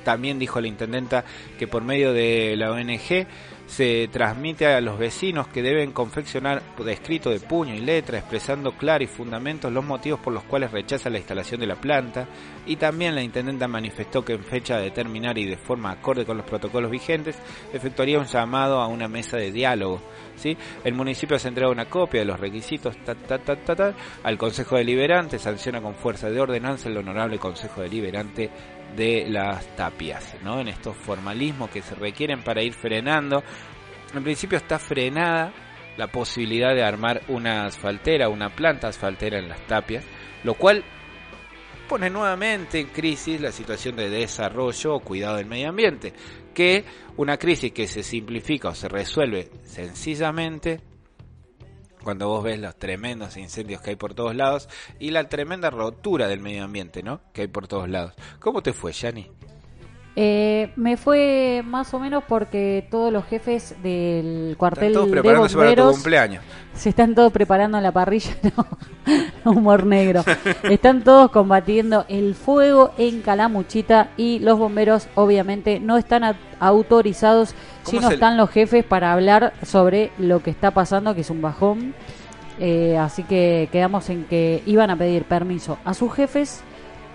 También dijo la intendenta que por medio de la ONG se transmite a los vecinos que deben confeccionar de escrito de puño y letra expresando claro y fundamentos los motivos por los cuales rechaza la instalación de la planta y también la intendenta manifestó que en fecha de determinar y de forma acorde con los protocolos vigentes efectuaría un llamado a una mesa de diálogo. ¿sí? El municipio se entrega una copia de los requisitos ta, ta, ta, ta, ta, al Consejo Deliberante, sanciona con fuerza de ordenanza el Honorable Consejo Deliberante de las tapias, ¿no? En estos formalismos que se requieren para ir frenando. En principio está frenada la posibilidad de armar una asfaltera, una planta asfaltera en las tapias, lo cual pone nuevamente en crisis la situación de desarrollo o cuidado del medio ambiente, que una crisis que se simplifica o se resuelve sencillamente cuando vos ves los tremendos incendios que hay por todos lados y la tremenda rotura del medio ambiente, ¿no? Que hay por todos lados. ¿Cómo te fue, Yani? Eh, me fue más o menos porque todos los jefes del cuartel Están todos de preparándose para tu bomberos cumpleaños. se están todos preparando en la parrilla, no, humor negro. Están todos combatiendo el fuego en Calamuchita y los bomberos obviamente no están autorizados, ¿Cómo sino están los jefes para hablar sobre lo que está pasando, que es un bajón. Eh, así que quedamos en que iban a pedir permiso a sus jefes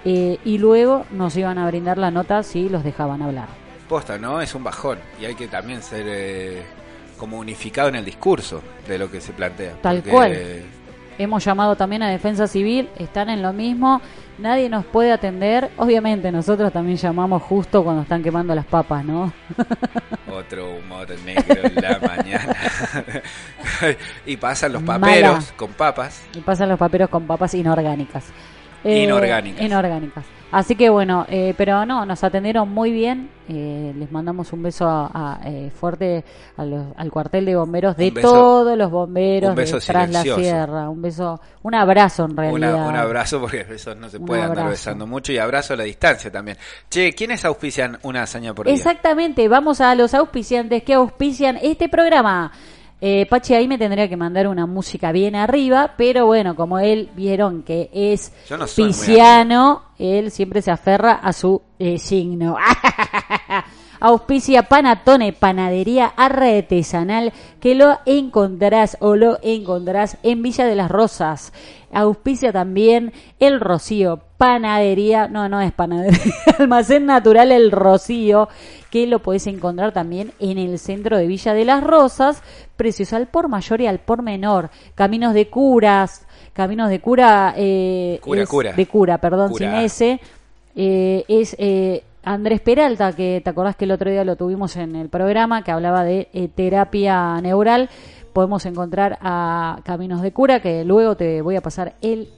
eh, y luego nos iban a brindar la nota si los dejaban hablar. Posta, ¿no? Es un bajón y hay que también ser eh, como unificado en el discurso de lo que se plantea. Tal porque- cual. Hemos llamado también a Defensa Civil, están en lo mismo, nadie nos puede atender. Obviamente nosotros también llamamos justo cuando están quemando las papas, ¿no? Otro humor negro en la mañana. y pasan los Mala. paperos con papas. Y pasan los paperos con papas inorgánicas. Eh, Inorgánicas. Inorgánicas. Así que bueno, eh, pero no, nos atendieron muy bien. eh, les mandamos un beso a, a, eh, fuerte a los- al cuartel de bomberos de beso- todos los bomberos de Tras la. Sierra. Un beso, un abrazo en Una- realidad. un abrazo porque besos no se Un puede andar besando mucho y abrazo a la distancia también. Che, ¿quiénes auspician una hazaña por día? Exactamente, vamos a los auspiciantes que auspician este programa. Eh, Pachi ahí me tendría que mandar una música bien arriba, pero bueno, como él vieron que es no pisciano, él siempre se aferra a su eh, signo. Auspicia Panatone, panadería artesanal, que lo encontrarás o lo encontrarás en Villa de las Rosas. Auspicia también El Rocío, panadería, no, no es panadería, almacén natural El Rocío, que lo podés encontrar también en el centro de Villa de las Rosas, precios al por mayor y al por menor, caminos de curas, caminos de cura, eh, Cura, es- cura. de cura, perdón, Cura. sin S, eh, es eh, Andrés Peralta, que te acordás que el otro día lo tuvimos en el programa, que hablaba de eh, terapia neural. Podemos encontrar a Caminos de Cura, que luego te voy a pasar el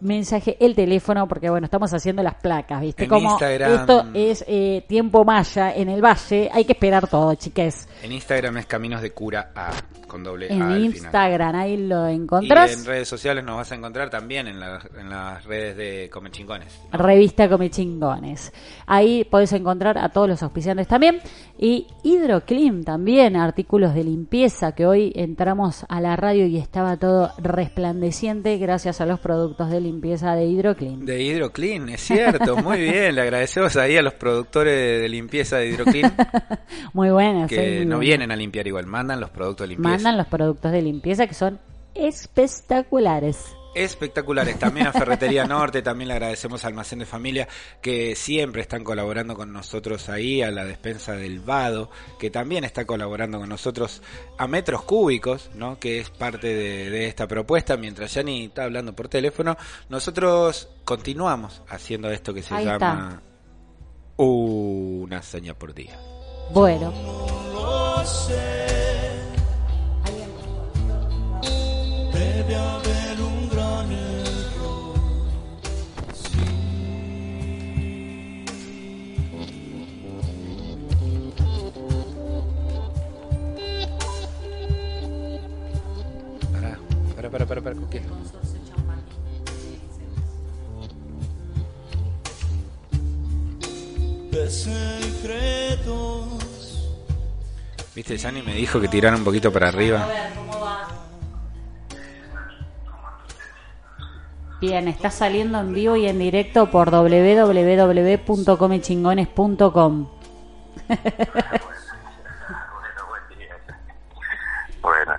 mensaje, el teléfono, porque bueno, estamos haciendo las placas, ¿viste? En Como Instagram. esto es eh, tiempo maya en el valle, hay que esperar todo, chiques. En Instagram es Caminos de Cura A, con doble A En al final. Instagram, ahí lo Y encontrás. en redes sociales nos vas a encontrar también en, la- en las redes de Come Chingones. Revista Come Chingones. Ahí podés encontrar a todos los auspiciantes también. Y Hidroclim también, artículos de limpieza, que hoy entramos a la radio y estaba todo resplandeciente gracias a los productos de limpieza de Hidroclim. De Hidroclean, es cierto, muy bien. Le agradecemos ahí a los productores de limpieza de Hidroclean Muy buenas. que no vienen a limpiar igual, mandan los productos de limpieza. Mandan los productos de limpieza que son espectaculares. Espectaculares. También a Ferretería Norte, también le agradecemos a Almacén de Familia que siempre están colaborando con nosotros ahí, a la despensa del Vado, que también está colaborando con nosotros a metros cúbicos, ¿no? que es parte de, de esta propuesta. Mientras Yani está hablando por teléfono, nosotros continuamos haciendo esto que se Ahí llama una hazaña por día. Bueno, Viste, Yani me dijo que tirara un poquito para arriba. bien, está saliendo en vivo y en directo por www.comechingones.com. Bueno,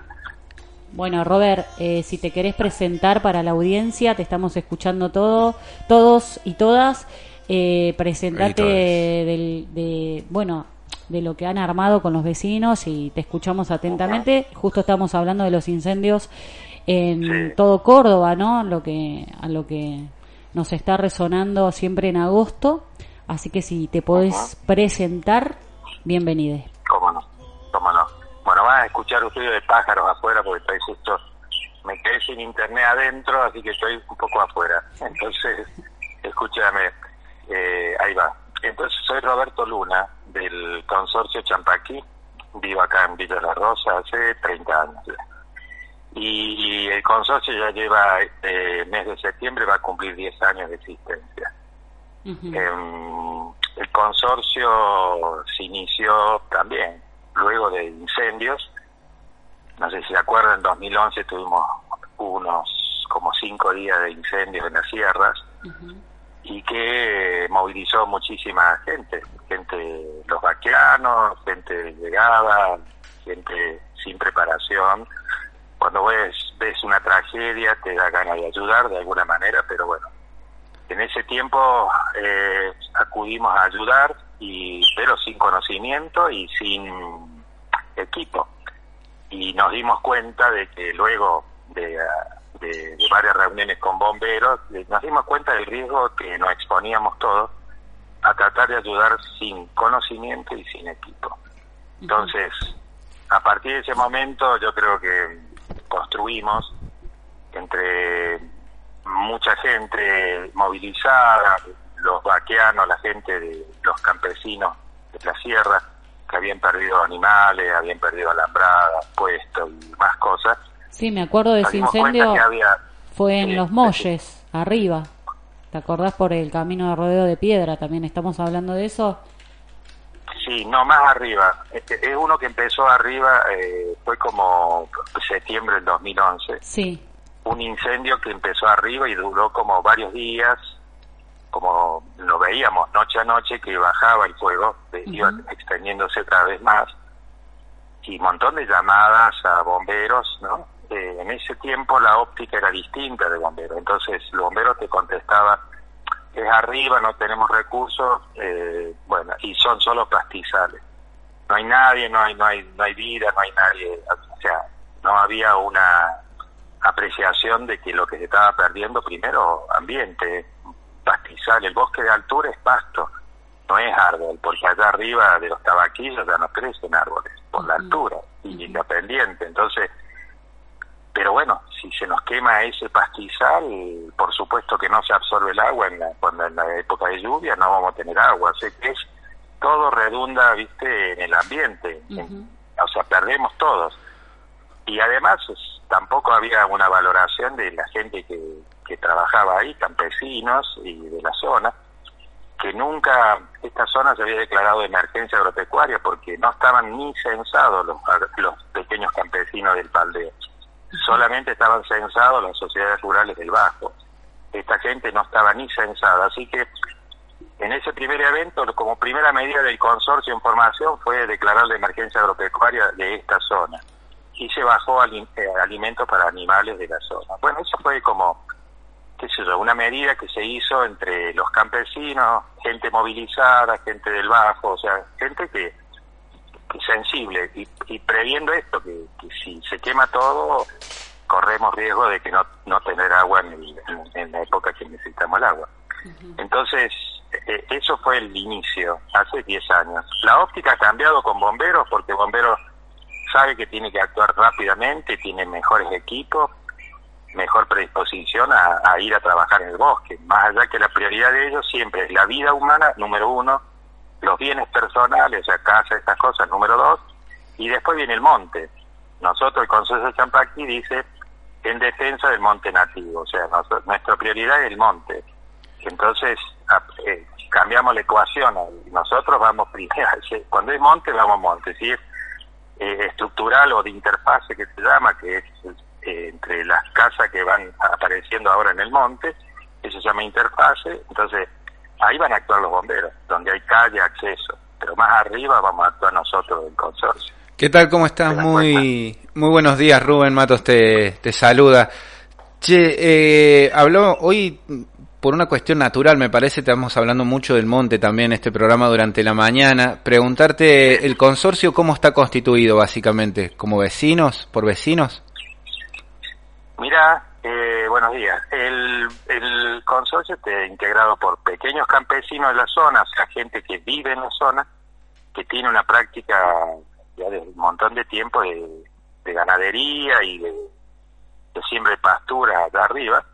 Bueno, Robert, eh, si te querés presentar para la audiencia, te estamos escuchando todo, todos y todas. Eh, presentate Y del, de, bueno, de lo que han armado con los vecinos y te escuchamos atentamente. Justo estamos hablando de los incendios en Sí. todo Córdoba, ¿no? Lo que, a lo que nos está resonando siempre en agosto. Así que si te podés presentar, bienvenido. cómo no, cómo no. Bueno, van a escuchar un ruido de pájaros afuera porque estoy justo, me quedé sin internet adentro, así que estoy un poco afuera. Entonces, escúchame, eh, ahí va. Entonces, soy Roberto Luna, del consorcio Champaquí, vivo acá en Villa La Rosa hace 30 años. Y el consorcio ya lleva, eh, mes de septiembre va a cumplir 10 años de existencia. Em, el consorcio se inició también luego de incendios. No sé si se acuerdan, en 2011 tuvimos unos como cinco días de incendios en las sierras y que movilizó muchísima gente, gente, los vaqueanos, gente llegada, gente sin preparación. Cuando ves, ves una tragedia te da ganas de ayudar de alguna manera, pero bueno, en ese tiempo eh, acudimos a ayudar, y pero sin conocimiento y sin equipo. Y nos dimos cuenta de que luego de, de- varias reuniones con bomberos, de- nos dimos cuenta del riesgo que nos exponíamos todos a tratar de ayudar sin conocimiento y sin equipo. Entonces, a partir de ese momento yo creo que construimos entre mucha gente movilizada, los vaqueanos, la gente de los campesinos de la sierra, que habían perdido animales, habían perdido alambradas, puestos y más cosas. Sí, me acuerdo de ese incendio, que había- fue en Los. Molles, arriba. ¿Te acordás por el camino de rodeo de piedra? También estamos hablando de eso. Sí, no, más arriba. Este, es uno que empezó arriba, eh, fue como septiembre del 2011. Sí, Un incendio que empezó arriba y duró como varios días, como lo veíamos noche a noche que bajaba el fuego, iba extendiéndose cada vez más. Y un montón de llamadas a bomberos, ¿no? Eh, en ese tiempo la óptica era distinta de bomberos, entonces el bombero te contestaba, es arriba, no tenemos recursos, eh, bueno, y son solo pastizales. No hay nadie, no hay, no hay, no hay vida, no hay nadie, o sea, no había una apreciación de que lo que se estaba perdiendo, primero, ambiente, pastizal, el bosque de altura es pasto, no es árbol, porque allá arriba de los tabaquillos ya no crecen árboles, por la altura y la pendiente, entonces pero bueno, si se nos quema ese pastizal, por supuesto que no se absorbe el agua en la, cuando en la época de lluvia, no vamos a tener agua. Así que es, todo redunda, viste, en el ambiente. En- o sea, perdemos todos. Y además es- tampoco había una valoración de la gente que, que trabajaba ahí, campesinos y de la zona, que nunca esta zona se había declarado de emergencia agropecuaria porque no estaban ni censados los, los pequeños campesinos del Paldeo solamente estaban censados las sociedades rurales del Bajo. Esta gente no estaba ni censada, así que en ese primer evento, como primera medida del consorcio en formación, fue declarar la emergencia agropecuaria de esta zona y se bajó ali- eh, alimentos para animales de la zona. Bueno, eso fue como, qué sé yo, una medida que se hizo entre los campesinos, gente movilizada, gente del Bajo, o sea, gente que sensible y, y previendo esto, que, que si se quema todo, corremos riesgo de que no, no tener agua en, el- en- en la época que necesitamos el agua. Entonces, eh, eso fue el inicio, hace 10 años. La óptica ha cambiado con bomberos porque bomberos sabe que tiene que actuar rápidamente, tiene mejores equipos, mejor predisposición a, a ir a trabajar en el bosque. Más allá que la prioridad de ellos siempre es la vida humana, número uno, los bienes personales, sea, casa, estas cosas, número dos, y después viene el monte. Nosotros, el Consejo de Champaqui dice en defensa del monte nativo, o sea, nuestra prioridad es el monte. Entonces, eh, cambiamos la ecuación, nosotros vamos primero, cuando es monte, vamos monte, si es eh, estructural o de interfase que se llama, que es eh, entre las casas que van apareciendo ahora en el monte, eso se llama interfase, entonces ahí van a actuar los bomberos, donde hay calle, acceso, pero más arriba vamos a actuar nosotros del consorcio. ¿Qué tal? ¿Cómo estás? ¿Te das Muy, muy buenos días, Rubén Matos te, te saluda. Che, eh, habló hoy por una cuestión natural, me parece, estamos hablando mucho del monte también este programa durante la mañana. Preguntarte, ¿el consorcio cómo está constituido básicamente? ¿Como vecinos? ¿Por vecinos? Mira, eh, buenos días. El, el consorcio está integrado por pequeños campesinos de la zona, o sea, gente que vive en la zona, que tiene una práctica ya de un montón de tiempo de, de ganadería y de, de siembra de pastura allá arriba.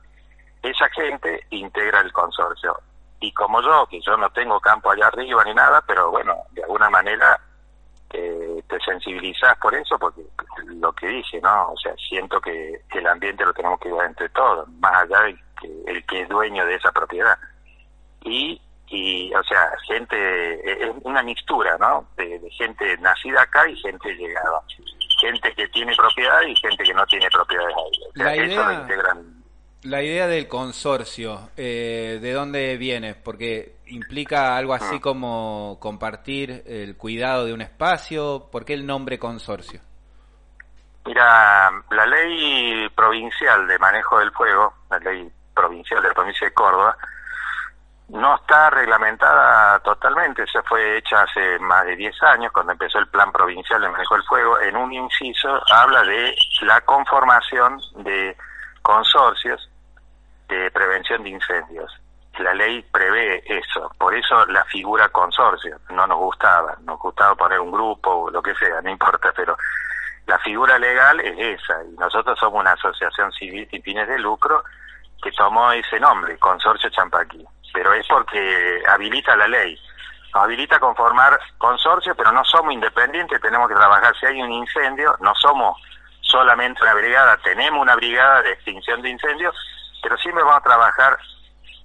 Esa gente integra el consorcio. Y como yo, que yo no tengo campo allá arriba ni nada, pero bueno, de alguna manera te sensibilizás por eso, porque lo que dije, ¿no? O sea, siento que el ambiente lo tenemos que cuidar entre todos, más allá del que el que es dueño de esa propiedad. Y, y o sea, gente, eh, es una mixtura, ¿no? De, de gente nacida acá y gente llegada. Gente que tiene propiedad y gente que no tiene propiedades ahí. O sea, La eso lo idea- integran. La idea del consorcio, eh, ¿de dónde viene? Porque implica algo así Ah. como compartir el cuidado de un espacio. ¿Por qué el nombre consorcio? Mira, la ley provincial de manejo del fuego, la ley provincial de la provincia de Córdoba, no está reglamentada totalmente, se fue hecha hace más de 10 años, cuando empezó el plan provincial de manejo del fuego, en un inciso habla de la conformación de consorcios de prevención de incendios. La ley prevé eso, por eso la figura consorcio. No nos gustaba, nos gustaba poner un grupo o lo que sea, no importa, pero la figura legal es esa. Y nosotros somos una asociación civil sin fines de lucro que tomó ese nombre, Consorcio Champaquí, pero es porque habilita la ley. Nos habilita conformar consorcio, pero no somos independientes, tenemos que trabajar. Si hay un incendio, no somos solamente una brigada, tenemos una brigada de extinción de incendios, pero siempre vamos a trabajar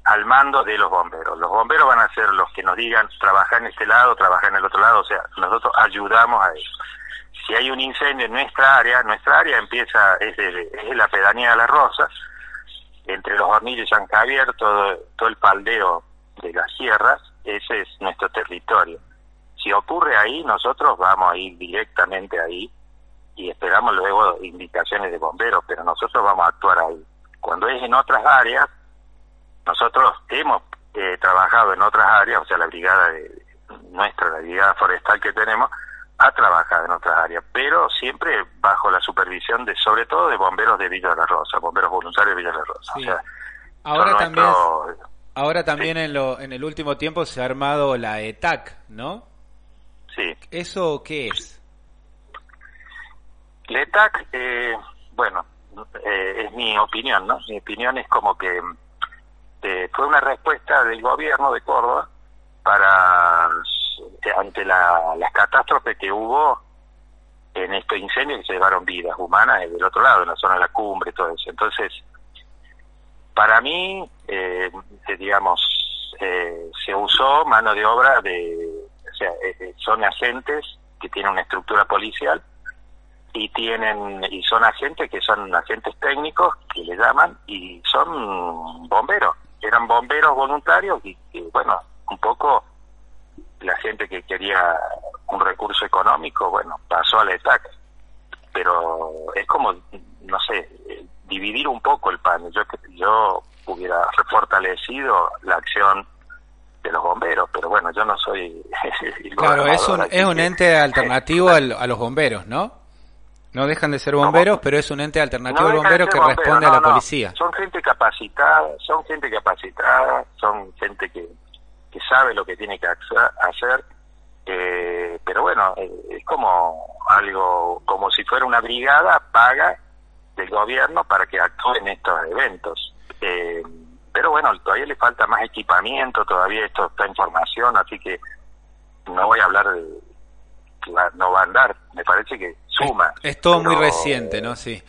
al mando de los bomberos. Los bomberos van a ser los que nos digan trabajar en este lado, trabajar en el otro lado, o sea, nosotros ayudamos a eso. Si hay un incendio en nuestra área, nuestra área empieza, es, es la pedanía de la Rosa, entre los hornillos y San Javier, todo, todo el paldeo de las sierras, ese es nuestro territorio. Si ocurre ahí, nosotros vamos a ir directamente ahí y esperamos luego indicaciones de bomberos, pero nosotros vamos a actuar ahí. Cuando es en otras áreas, nosotros hemos eh, trabajado en otras áreas, o sea, la brigada de, nuestra, la brigada forestal que tenemos, ha trabajado en otras áreas, pero siempre bajo la supervisión de, sobre todo, de bomberos de Villa de la Rosa, bomberos voluntarios de Villa de la Rosa. Sí. O sea, Ahora también, ahora también en, lo, en el último tiempo se ha armado la ETAC, ¿no? Sí. ¿Eso qué es? La ETAC, eh, bueno, eh, es mi opinión, ¿no? Mi opinión es como que eh, fue una respuesta del gobierno de Córdoba para eh, ante la, las catástrofes que hubo en estos incendios que se llevaron vidas humanas del otro lado, en la zona de la cumbre y todo eso. Entonces, para mí, eh, eh, digamos, eh, se usó mano de obra de, o sea, eh, son agentes que tienen una estructura policial y tienen y son agentes que son agentes técnicos que le llaman y son bomberos eran bomberos voluntarios y que bueno un poco la gente que quería un recurso económico bueno pasó a la ETAC. Pero es como no sé eh, dividir un poco el pan. Yo yo hubiera fortalecido la acción de los bomberos pero bueno yo no soy el Claro, es un, es un ente alternativo al- a los bomberos, ¿no? No dejan de ser bomberos, pero es un ente alternativo No al de bombero que responde a no, la no. policía. Son gente capacitada, son gente capacitada, son gente que, que sabe lo que tiene que hacer, hacer, eh, pero bueno, eh, es como algo, como si fuera una brigada paga del gobierno para que actúe en estos eventos. Eh, pero bueno, todavía le falta más equipamiento, todavía esto está en formación, así que no voy a hablar de no va a andar, me parece que suma. Es todo muy reciente, ¿no? Sí.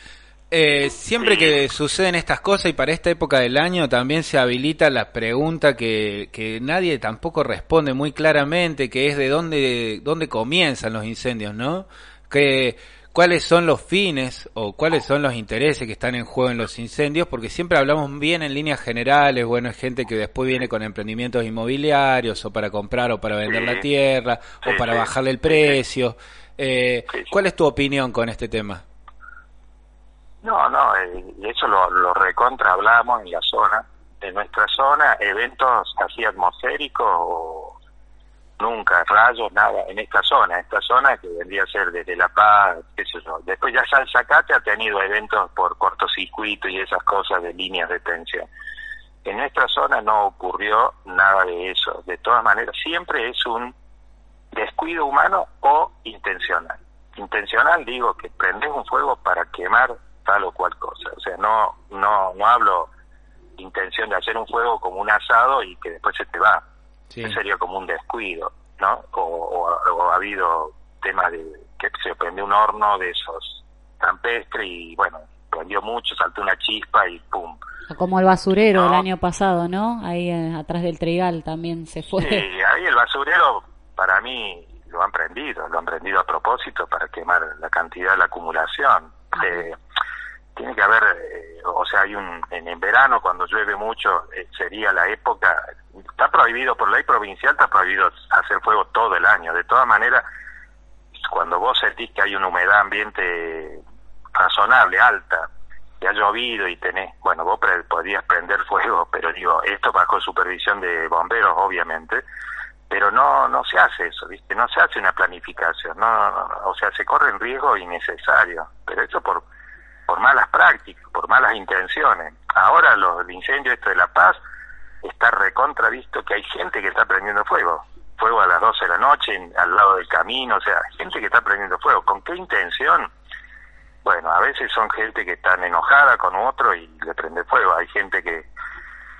Eh, siempre que suceden estas cosas y para esta época del año también se habilita la pregunta que, que nadie tampoco responde muy claramente, que es de dónde, dónde comienzan los incendios, ¿no? Que, ¿Cuáles son los fines o cuáles son los intereses que están en juego en los incendios? Porque siempre hablamos bien en líneas generales, bueno, es gente que después viene con emprendimientos inmobiliarios o para comprar o para vender Sí. la tierra Sí, o para sí. bajarle el precio. Eh. ¿Cuál es tu opinión con este tema? No, no, eh, de eso lo, lo recontra hablamos en la zona. En nuestra zona, eventos así atmosféricos o nunca, rayos, nada, en esta zona. Esta zona que vendría a ser desde La Paz, qué sé yo. Después ya San Zacate ha tenido eventos por cortocircuito y esas cosas de líneas de tensión. En nuestra zona no ocurrió nada de eso. De todas maneras, siempre es un descuido humano o intencional. Intencional digo que prendes un fuego para quemar tal o cual cosa. O sea, no no no hablo intención de hacer un fuego como un asado y que después se te va. Sí. Sería como un descuido, ¿no? O, o- o ha habido temas de que se prendió un horno de esos campestre y bueno, prendió mucho, saltó una chispa y pum. Como el basurero No. el año pasado, ¿no? Ahí eh, atrás del trigal también se fue. Sí, ahí el basurero para mí lo han prendido, lo han prendido a propósito para quemar la cantidad, la acumulación. Eh, tiene que haber, eh, o sea, hay un, en, verano cuando llueve mucho eh, sería la época, está prohibido por ley provincial, está prohibido hacer fuego todo el año. De todas maneras, cuando vos sentís que hay una humedad ambiente razonable, alta, que ha llovido y tenés, bueno, vos pre- podrías prender fuego, pero digo, esto bajo supervisión de bomberos, obviamente, pero no no se hace eso, ¿viste? No se hace una planificación, no, no, o sea, se corren riesgos innecesarios, pero eso por por malas prácticas, por malas intenciones. Ahora los el incendio esto de La Paz está recontra visto que hay gente que está prendiendo fuego, fuego a las 12 de la noche al lado del camino, o sea, gente que está prendiendo fuego. ¿Con qué intención? bueno, a veces son gente que están enojada con otro y le prende fuego. Hay gente que,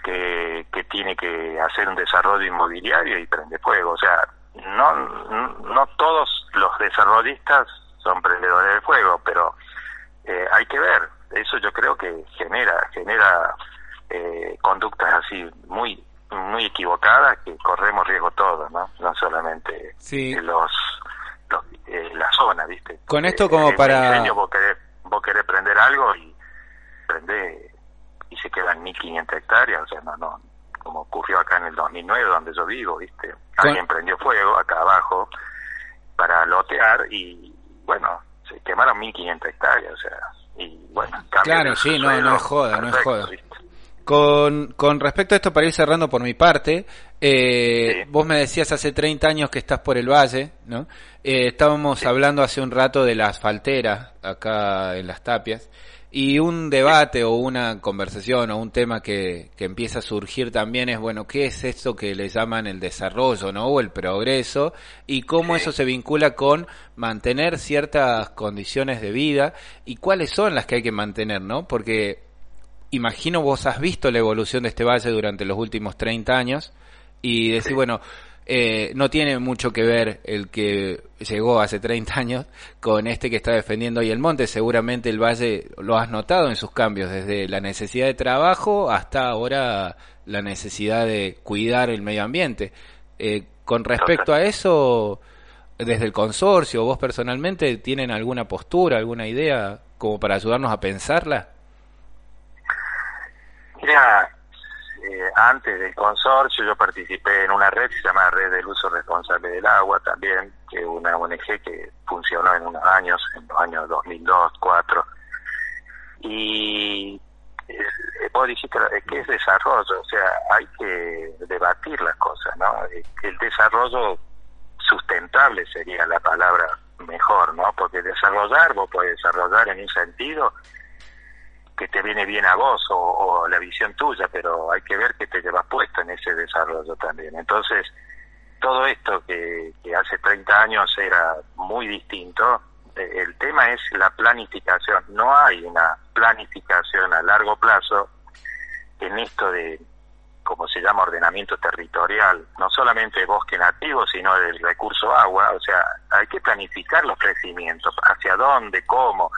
que, que tiene que hacer un desarrollo inmobiliario y prende fuego. O sea, no, no todos los desarrollistas son prendedores de fuego, pero eh, hay que ver. Eso yo creo que genera, genera eh, conductas así muy muy equivocadas que corremos riesgo todos, ¿no? No solamente Sí. los, los eh, la zona, ¿viste? Con esto Eh, como en para- vos querés, vos querés prender algo y prende y se quedan 1500 hectáreas, o sea, no, no, como ocurrió acá en el 2009 donde yo vivo, ¿viste? Con- Alguien prendió fuego acá abajo para lotear y bueno, se quemaron 1500 hectáreas, o sea, y bueno, Claro, sí, no, no es joda, no es joda. ¿viste? Con, con respecto a esto, para ir cerrando por mi parte, eh, Sí. vos me decías hace 30 años que estás por el valle, ¿no? Eh, estábamos hablando hace un rato de la asfaltera acá en las tapias y un debate o una conversación o un tema que, que empieza a surgir también es, bueno, ¿qué es esto que le llaman el desarrollo, ¿no? O el progreso y cómo eso se vincula con mantener ciertas condiciones de vida y cuáles son las que hay que mantener, ¿no? Porque imagino vos has visto la evolución de este valle durante los últimos 30 años y decir, bueno, eh, no tiene mucho que ver el que llegó hace 30 años con este que está defendiendo hoy el monte. Seguramente el valle lo has notado en sus cambios, desde la necesidad de trabajo hasta ahora la necesidad de cuidar el medio ambiente. Eh, con respecto a eso, desde el consorcio, vos personalmente, ¿tienen alguna postura, alguna idea como para ayudarnos a pensarla? Eh, antes del consorcio yo participé en una red que se llama Red del Uso Responsable del Agua también, que es una ONG que funcionó en unos años, en los años 2002, 2004. Y eh, vos dijiste que es desarrollo, o sea, hay que debatir las cosas, ¿no? Eh, El desarrollo sustentable sería la palabra mejor, ¿no? Porque desarrollar, vos podés desarrollar en un sentido que te viene bien a vos o, la visión tuya, pero hay que ver que te llevas puesto en ese desarrollo también. Entonces, todo esto que, que hace 30 años era muy distinto, eh, el tema es la planificación. No hay una planificación a largo plazo en esto de, como se llama, ordenamiento territorial, no solamente de bosque nativo, sino del recurso agua. O sea, hay que planificar los crecimientos, hacia dónde, cómo,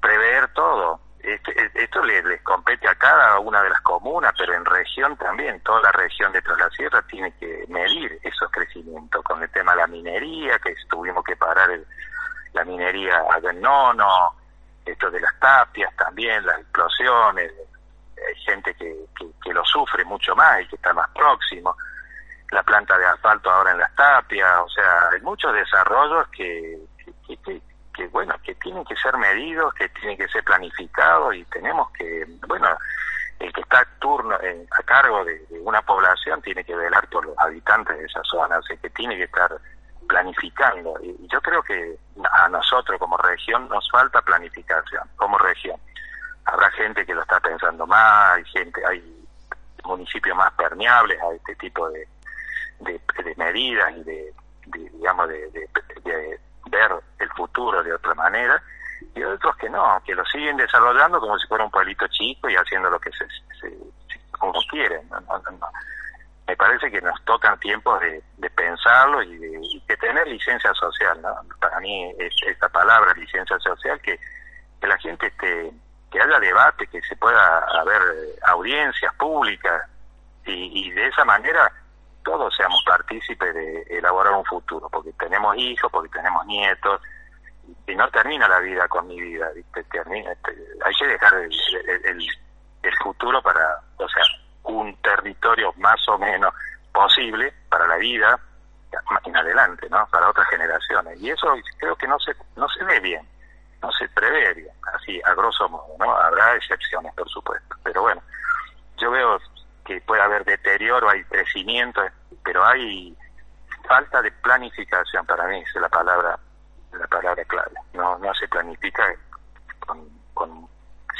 prever todo. Este- esto le- les compete a cada una de las comunas, pero en región también, toda la región de Tras la Sierra tiene que medir esos crecimientos. Con el tema de la minería, que tuvimos que parar el- la minería en Nono, esto de las tapias también, las explosiones, hay gente que, que, lo sufre mucho más y que está más próximo, la planta de asfalto ahora en las tapias, o sea, hay muchos desarrollos que- que- bueno, que tienen que ser medidos, que tienen que ser planificados y tenemos que, bueno, el que está a turno, eh, a cargo de, una población tiene que velar por los habitantes de esa zona, o sea, que tiene que estar planificando. Y yo creo que a nosotros como región nos falta planificación, como región. Habrá gente que lo está pensando más, hay gente, hay municipios más permeables a este tipo de, de, medidas y de, de, digamos, de ver el futuro de otra manera, y otros que no, que lo siguen desarrollando como si fuera un pueblito chico y haciendo lo que se, se- como quieren. Me parece que nos tocan tiempos de, de pensarlo y de, y de tener licencia social. Para mí es esta palabra, licencia social, que, que la gente esté, que haya debate, que se pueda haber eh, audiencias públicas y, y de esa manera todos seamos partícipes de elaborar un futuro, porque tenemos hijos, porque tenemos nietos, y no termina la vida con mi vida, ¿viste? Termina, este, hay que dejar el, el- el- el futuro para, o sea, un territorio más o menos posible para la vida en adelante, ¿no? Para otras generaciones. Y eso creo que no se, no se ve bien, no se prevé bien, así, a grosso modo, ¿no? Habrá excepciones, por supuesto, pero bueno, yo veo que puede haber deterioro, hay crecimiento, pero hay falta de planificación para mí, es la palabra la palabra clave. No, no se planifica con, con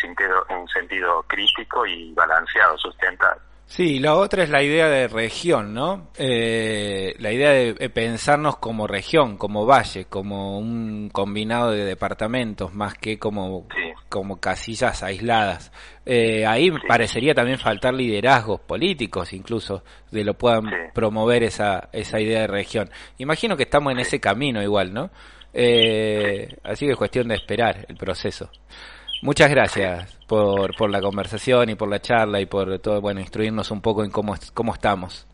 sentido, un sentido crítico y balanceado, sustentado. Sí, la otra es la idea de región, ¿no? Eh, la idea de pensarnos como región, como valle, como un combinado de departamentos, más que como, Sí. Como casillas aisladas. Eh, ahí parecería también faltar liderazgos políticos, incluso, de lo puedan Sí. promover esa, esa idea de región. Imagino que estamos en ese camino igual, ¿no? Eh, así que es cuestión de esperar el proceso. Muchas gracias por, por la conversación y por la charla y por todo, bueno, instruirnos un poco en cómo, cómo estamos.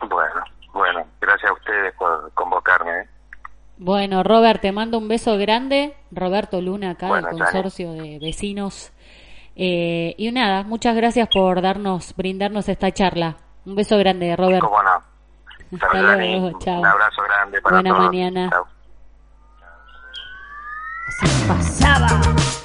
Bueno, bueno, gracias a ustedes por convocarme. ¿eh? Bueno, Robert, te mando un beso grande. Roberto Luna, acá Bueno, del consorcio de vecinos. Eh, y nada, muchas gracias por darnos, brindarnos esta charla. Un beso grande, Robert. ¿Cómo no? Hasta luego, chao. Un abrazo grande para Buena todos. mañana. Chao. Así pasaba.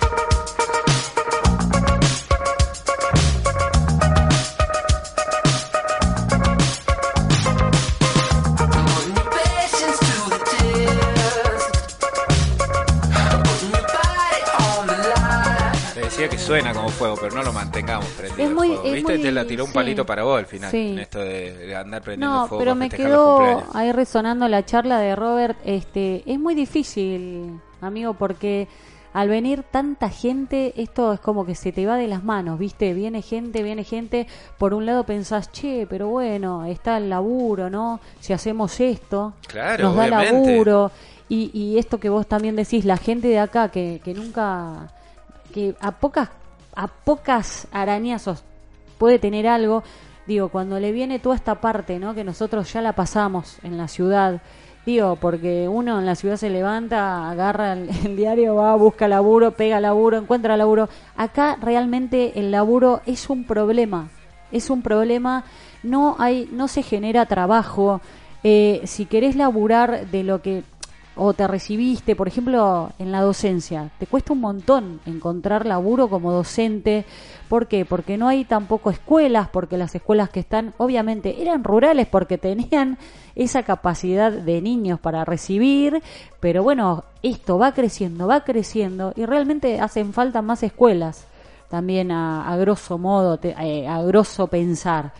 Que suena como fuego, pero no lo mantengamos prendido. Es muy- fuego. es ¿Viste? muy- Te la tiró un sí. palito para vos al final, Sí. en esto de, andar prendiendo No, fuego. pero para me quedó ahí resonando la charla de Robert. Este, es muy difícil, amigo, porque al venir tanta gente, esto es como que se te va de las manos, ¿viste? Viene gente, viene gente. Por un lado pensás, che, pero bueno, está el laburo, ¿no? Si hacemos esto, Claro, nos da obviamente. laburo. Y, y esto que vos también decís, la gente de acá que, que nunca, que a pocas, a pocas arañazos puede tener algo, digo, cuando le viene toda esta parte, ¿no? Que nosotros ya la pasamos en la ciudad, digo, porque uno en la ciudad se levanta, agarra el, diario, va, busca laburo, pega laburo, encuentra laburo. Acá realmente el laburo es un problema, es un problema, no hay, no se genera trabajo. Eh, si querés laburar de lo que o te recibiste, por ejemplo, en la docencia, te cuesta un montón encontrar laburo como docente. ¿Por qué? Porque no hay tampoco escuelas, porque las escuelas que están, obviamente, eran rurales porque tenían esa capacidad de niños para recibir, pero bueno, esto va creciendo, va creciendo y realmente hacen falta más escuelas, también a, a grosso modo, te- eh, a grosso pensar.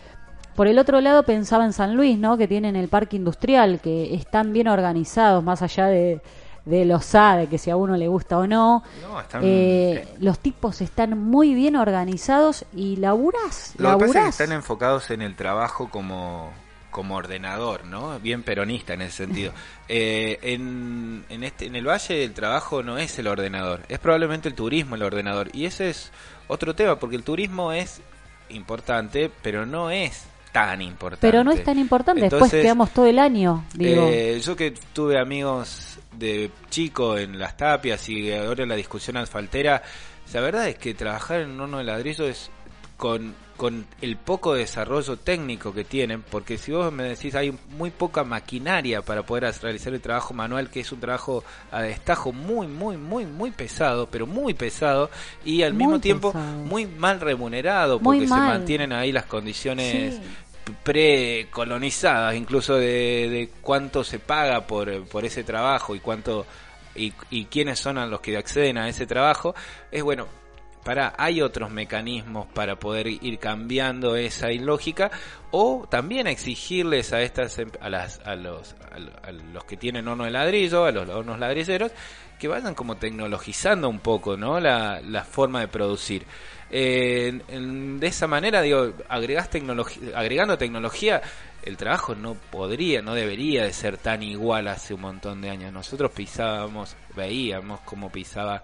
Por el otro lado pensaba en San Luis, ¿no? Que tienen el parque industrial, que están bien organizados, más allá de, de los A, de que si a uno le gusta o no. No, están- Eh, los tipos están muy bien organizados y laburás, Lo que pasa es que laburás. están enfocados en el trabajo como, como ordenador, ¿no? Bien peronista en ese sentido. Eh, en, en, este, en el Valle el trabajo no es el ordenador, es probablemente el turismo el ordenador. Y ese es otro tema, porque el turismo es importante, pero no es tan importante. Pero no es tan importante, después quedamos todo el año, digo. eh, yo que tuve amigos de chico en las tapias y ahora en la discusión asfaltera, la verdad es que trabajar en un horno de ladrillo es con, con el poco desarrollo técnico que tienen, porque si vos me decís hay muy poca maquinaria para poder realizar el trabajo manual, que es un trabajo a destajo muy, muy, muy, muy pesado, pero muy pesado y al Muy mismo tiempo pesado. muy mal remunerado, porque se mantienen ahí las condiciones Sí. precolonizadas, incluso de, de cuánto se paga por, por ese trabajo y cuánto y, y quiénes son los que acceden a ese trabajo, es bueno, para hay otros mecanismos para poder ir cambiando esa ilógica o también exigirles a estas em- a las a los a lo- a los que tienen horno de ladrillo, a los hornos ladrilleros que vayan como tecnologizando un poco, ¿no? La, forma de producir. Eh, de esa manera, digo, agregás agregando tecnología, el trabajo no podría, no debería de ser tan igual hace un montón de años. Nosotros pisábamos, veíamos cómo pisaba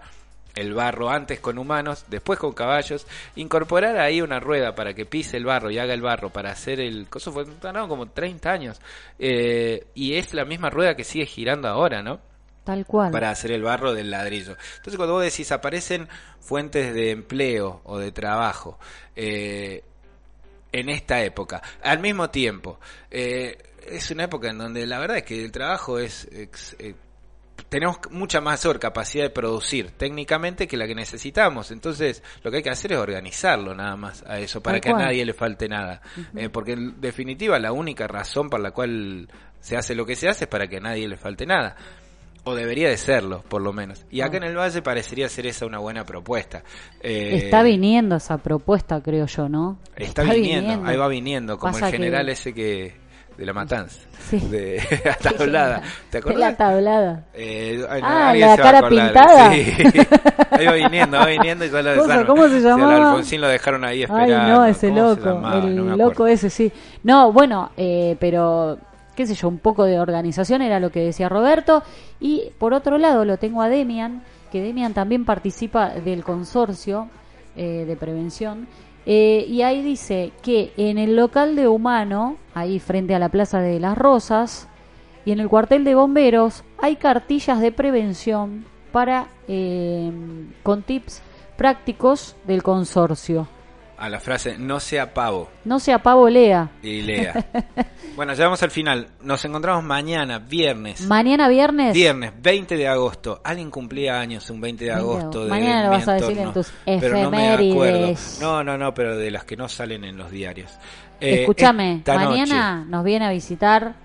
el barro antes con humanos, después con caballos, incorporar ahí una rueda para que pise el barro y haga el barro para hacer el coso fue tardaron como 30 años Eh, y es la misma rueda que sigue girando ahora, ¿no? Tal cual. para hacer el barro del ladrillo. Entonces cuando vos decís aparecen fuentes de empleo o de trabajo eh, en esta época, al mismo tiempo, eh, es una época en donde la verdad es que el trabajo es... ex- eh, tenemos mucha mayor capacidad de producir técnicamente que la que necesitamos. Entonces, lo que hay que hacer es organizarlo nada más a eso, para que a nadie le falte nada. Eh, porque en definitiva la única razón por la cual se hace lo que se hace es para que a nadie le falte nada. O debería de serlo, por lo menos. Y acá Ah. en el Valle parecería ser esa una buena propuesta. Eh, Está viniendo esa propuesta, creo yo, ¿no? Está, viniendo, ahí va viniendo, como Pasa el que- general ese que de la matanza, Sí. de la tablada. ¿Te acordás? la tablada. Eh, ay, Ah, la cara pintada. Sí. ahí va viniendo, va viniendo y ya lo dejaron. ¿cómo se llamaba? Alfonsín lo dejaron ahí Ay, esperando. no, ese ¿Cómo se loco, el No loco ese, sí. No, bueno, eh, pero qué sé yo, un poco de organización era lo que decía Roberto. Y por otro lado lo tengo a Demian, que Demian también participa del consorcio eh, de prevención. Eh, y ahí dice que en el local de Humano, ahí frente a la Plaza de las Rosas, y en el cuartel de bomberos hay cartillas de prevención para eh, con tips prácticos del consorcio. A la frase, no sea pavo. No sea pavo lea. Y lea. bueno, llegamos al final. Nos encontramos mañana, viernes. Mañana viernes. Viernes 20 de agosto. Alguien cumplía años un 20 de 20 de agosto. de Mañana lo vas a decir en tus Pero no me acuerdo. efemérides. No, no, no, pero de las que no salen en los diarios. Eh, Escúchame, mañana noche- nos viene a visitar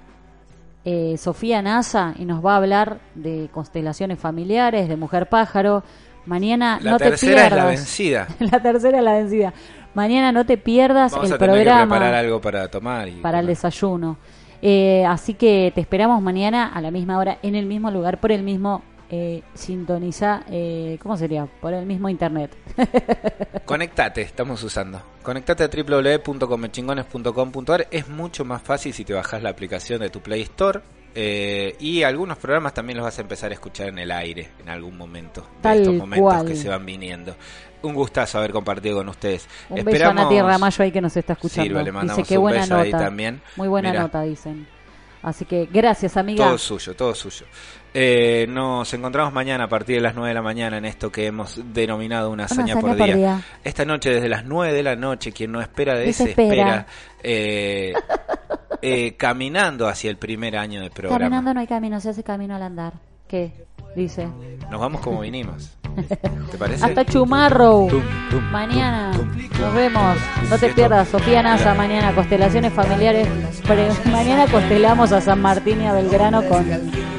eh, Sofía Nasa y nos va a hablar de constelaciones familiares, de mujer pájaro. Mañana La no te tercera es pierdas. la vencida. la tercera es la vencida. Mañana no te pierdas Vamos el a tener que programa preparar algo para tomar. Y para el desayuno. Eh, así que te esperamos mañana a la misma hora, en el mismo lugar, por el mismo eh, sintoniza, eh, ¿cómo sería? Por el mismo internet. Conectate, estamos usando. Conectate a www.comechingones.com.ar. Es mucho más fácil si te bajas la aplicación de tu Play Store. Eh, y algunos programas también los vas a empezar a escuchar en el aire en algún momento. De estos momentos cual. que se van viniendo. Un gustazo haber compartido con ustedes. Un beso a Nati Ramallo ahí que nos está escuchando. Le mandamos Dice que un buena beso nota. ahí también. Muy buena Mirá. nota, dicen. Así que gracias, amiga. Todo suyo, todo suyo. Eh, nos encontramos mañana a partir de las 9 de la mañana en esto que hemos denominado una hazaña, por, por día. día. Esta noche desde las 9 de la noche, quien no espera Desespera. desespera, eh, eh, caminando hacia el primer año del programa. Caminando no hay camino, se hace camino al andar. ¿Qué? Dice. Nos vamos como vinimos. ¿Te parece? Hasta Chumarro. Mañana nos vemos. No te pierdas, Sofía Nasa, mañana constelaciones familiares. Pre- mañana constelamos a San Martín y a Belgrano con,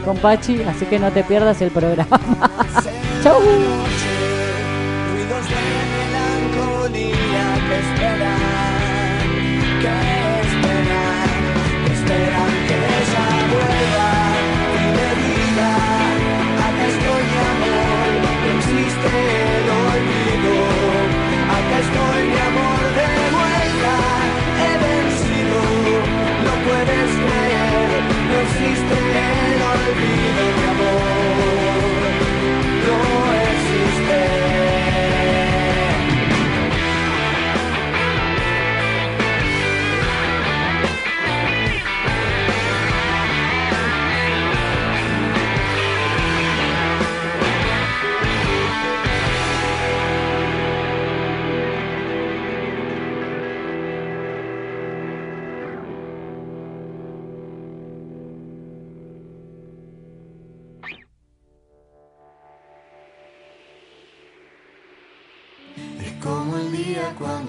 con Pachi, así que no te pierdas el programa. Chau. Es como el día cuando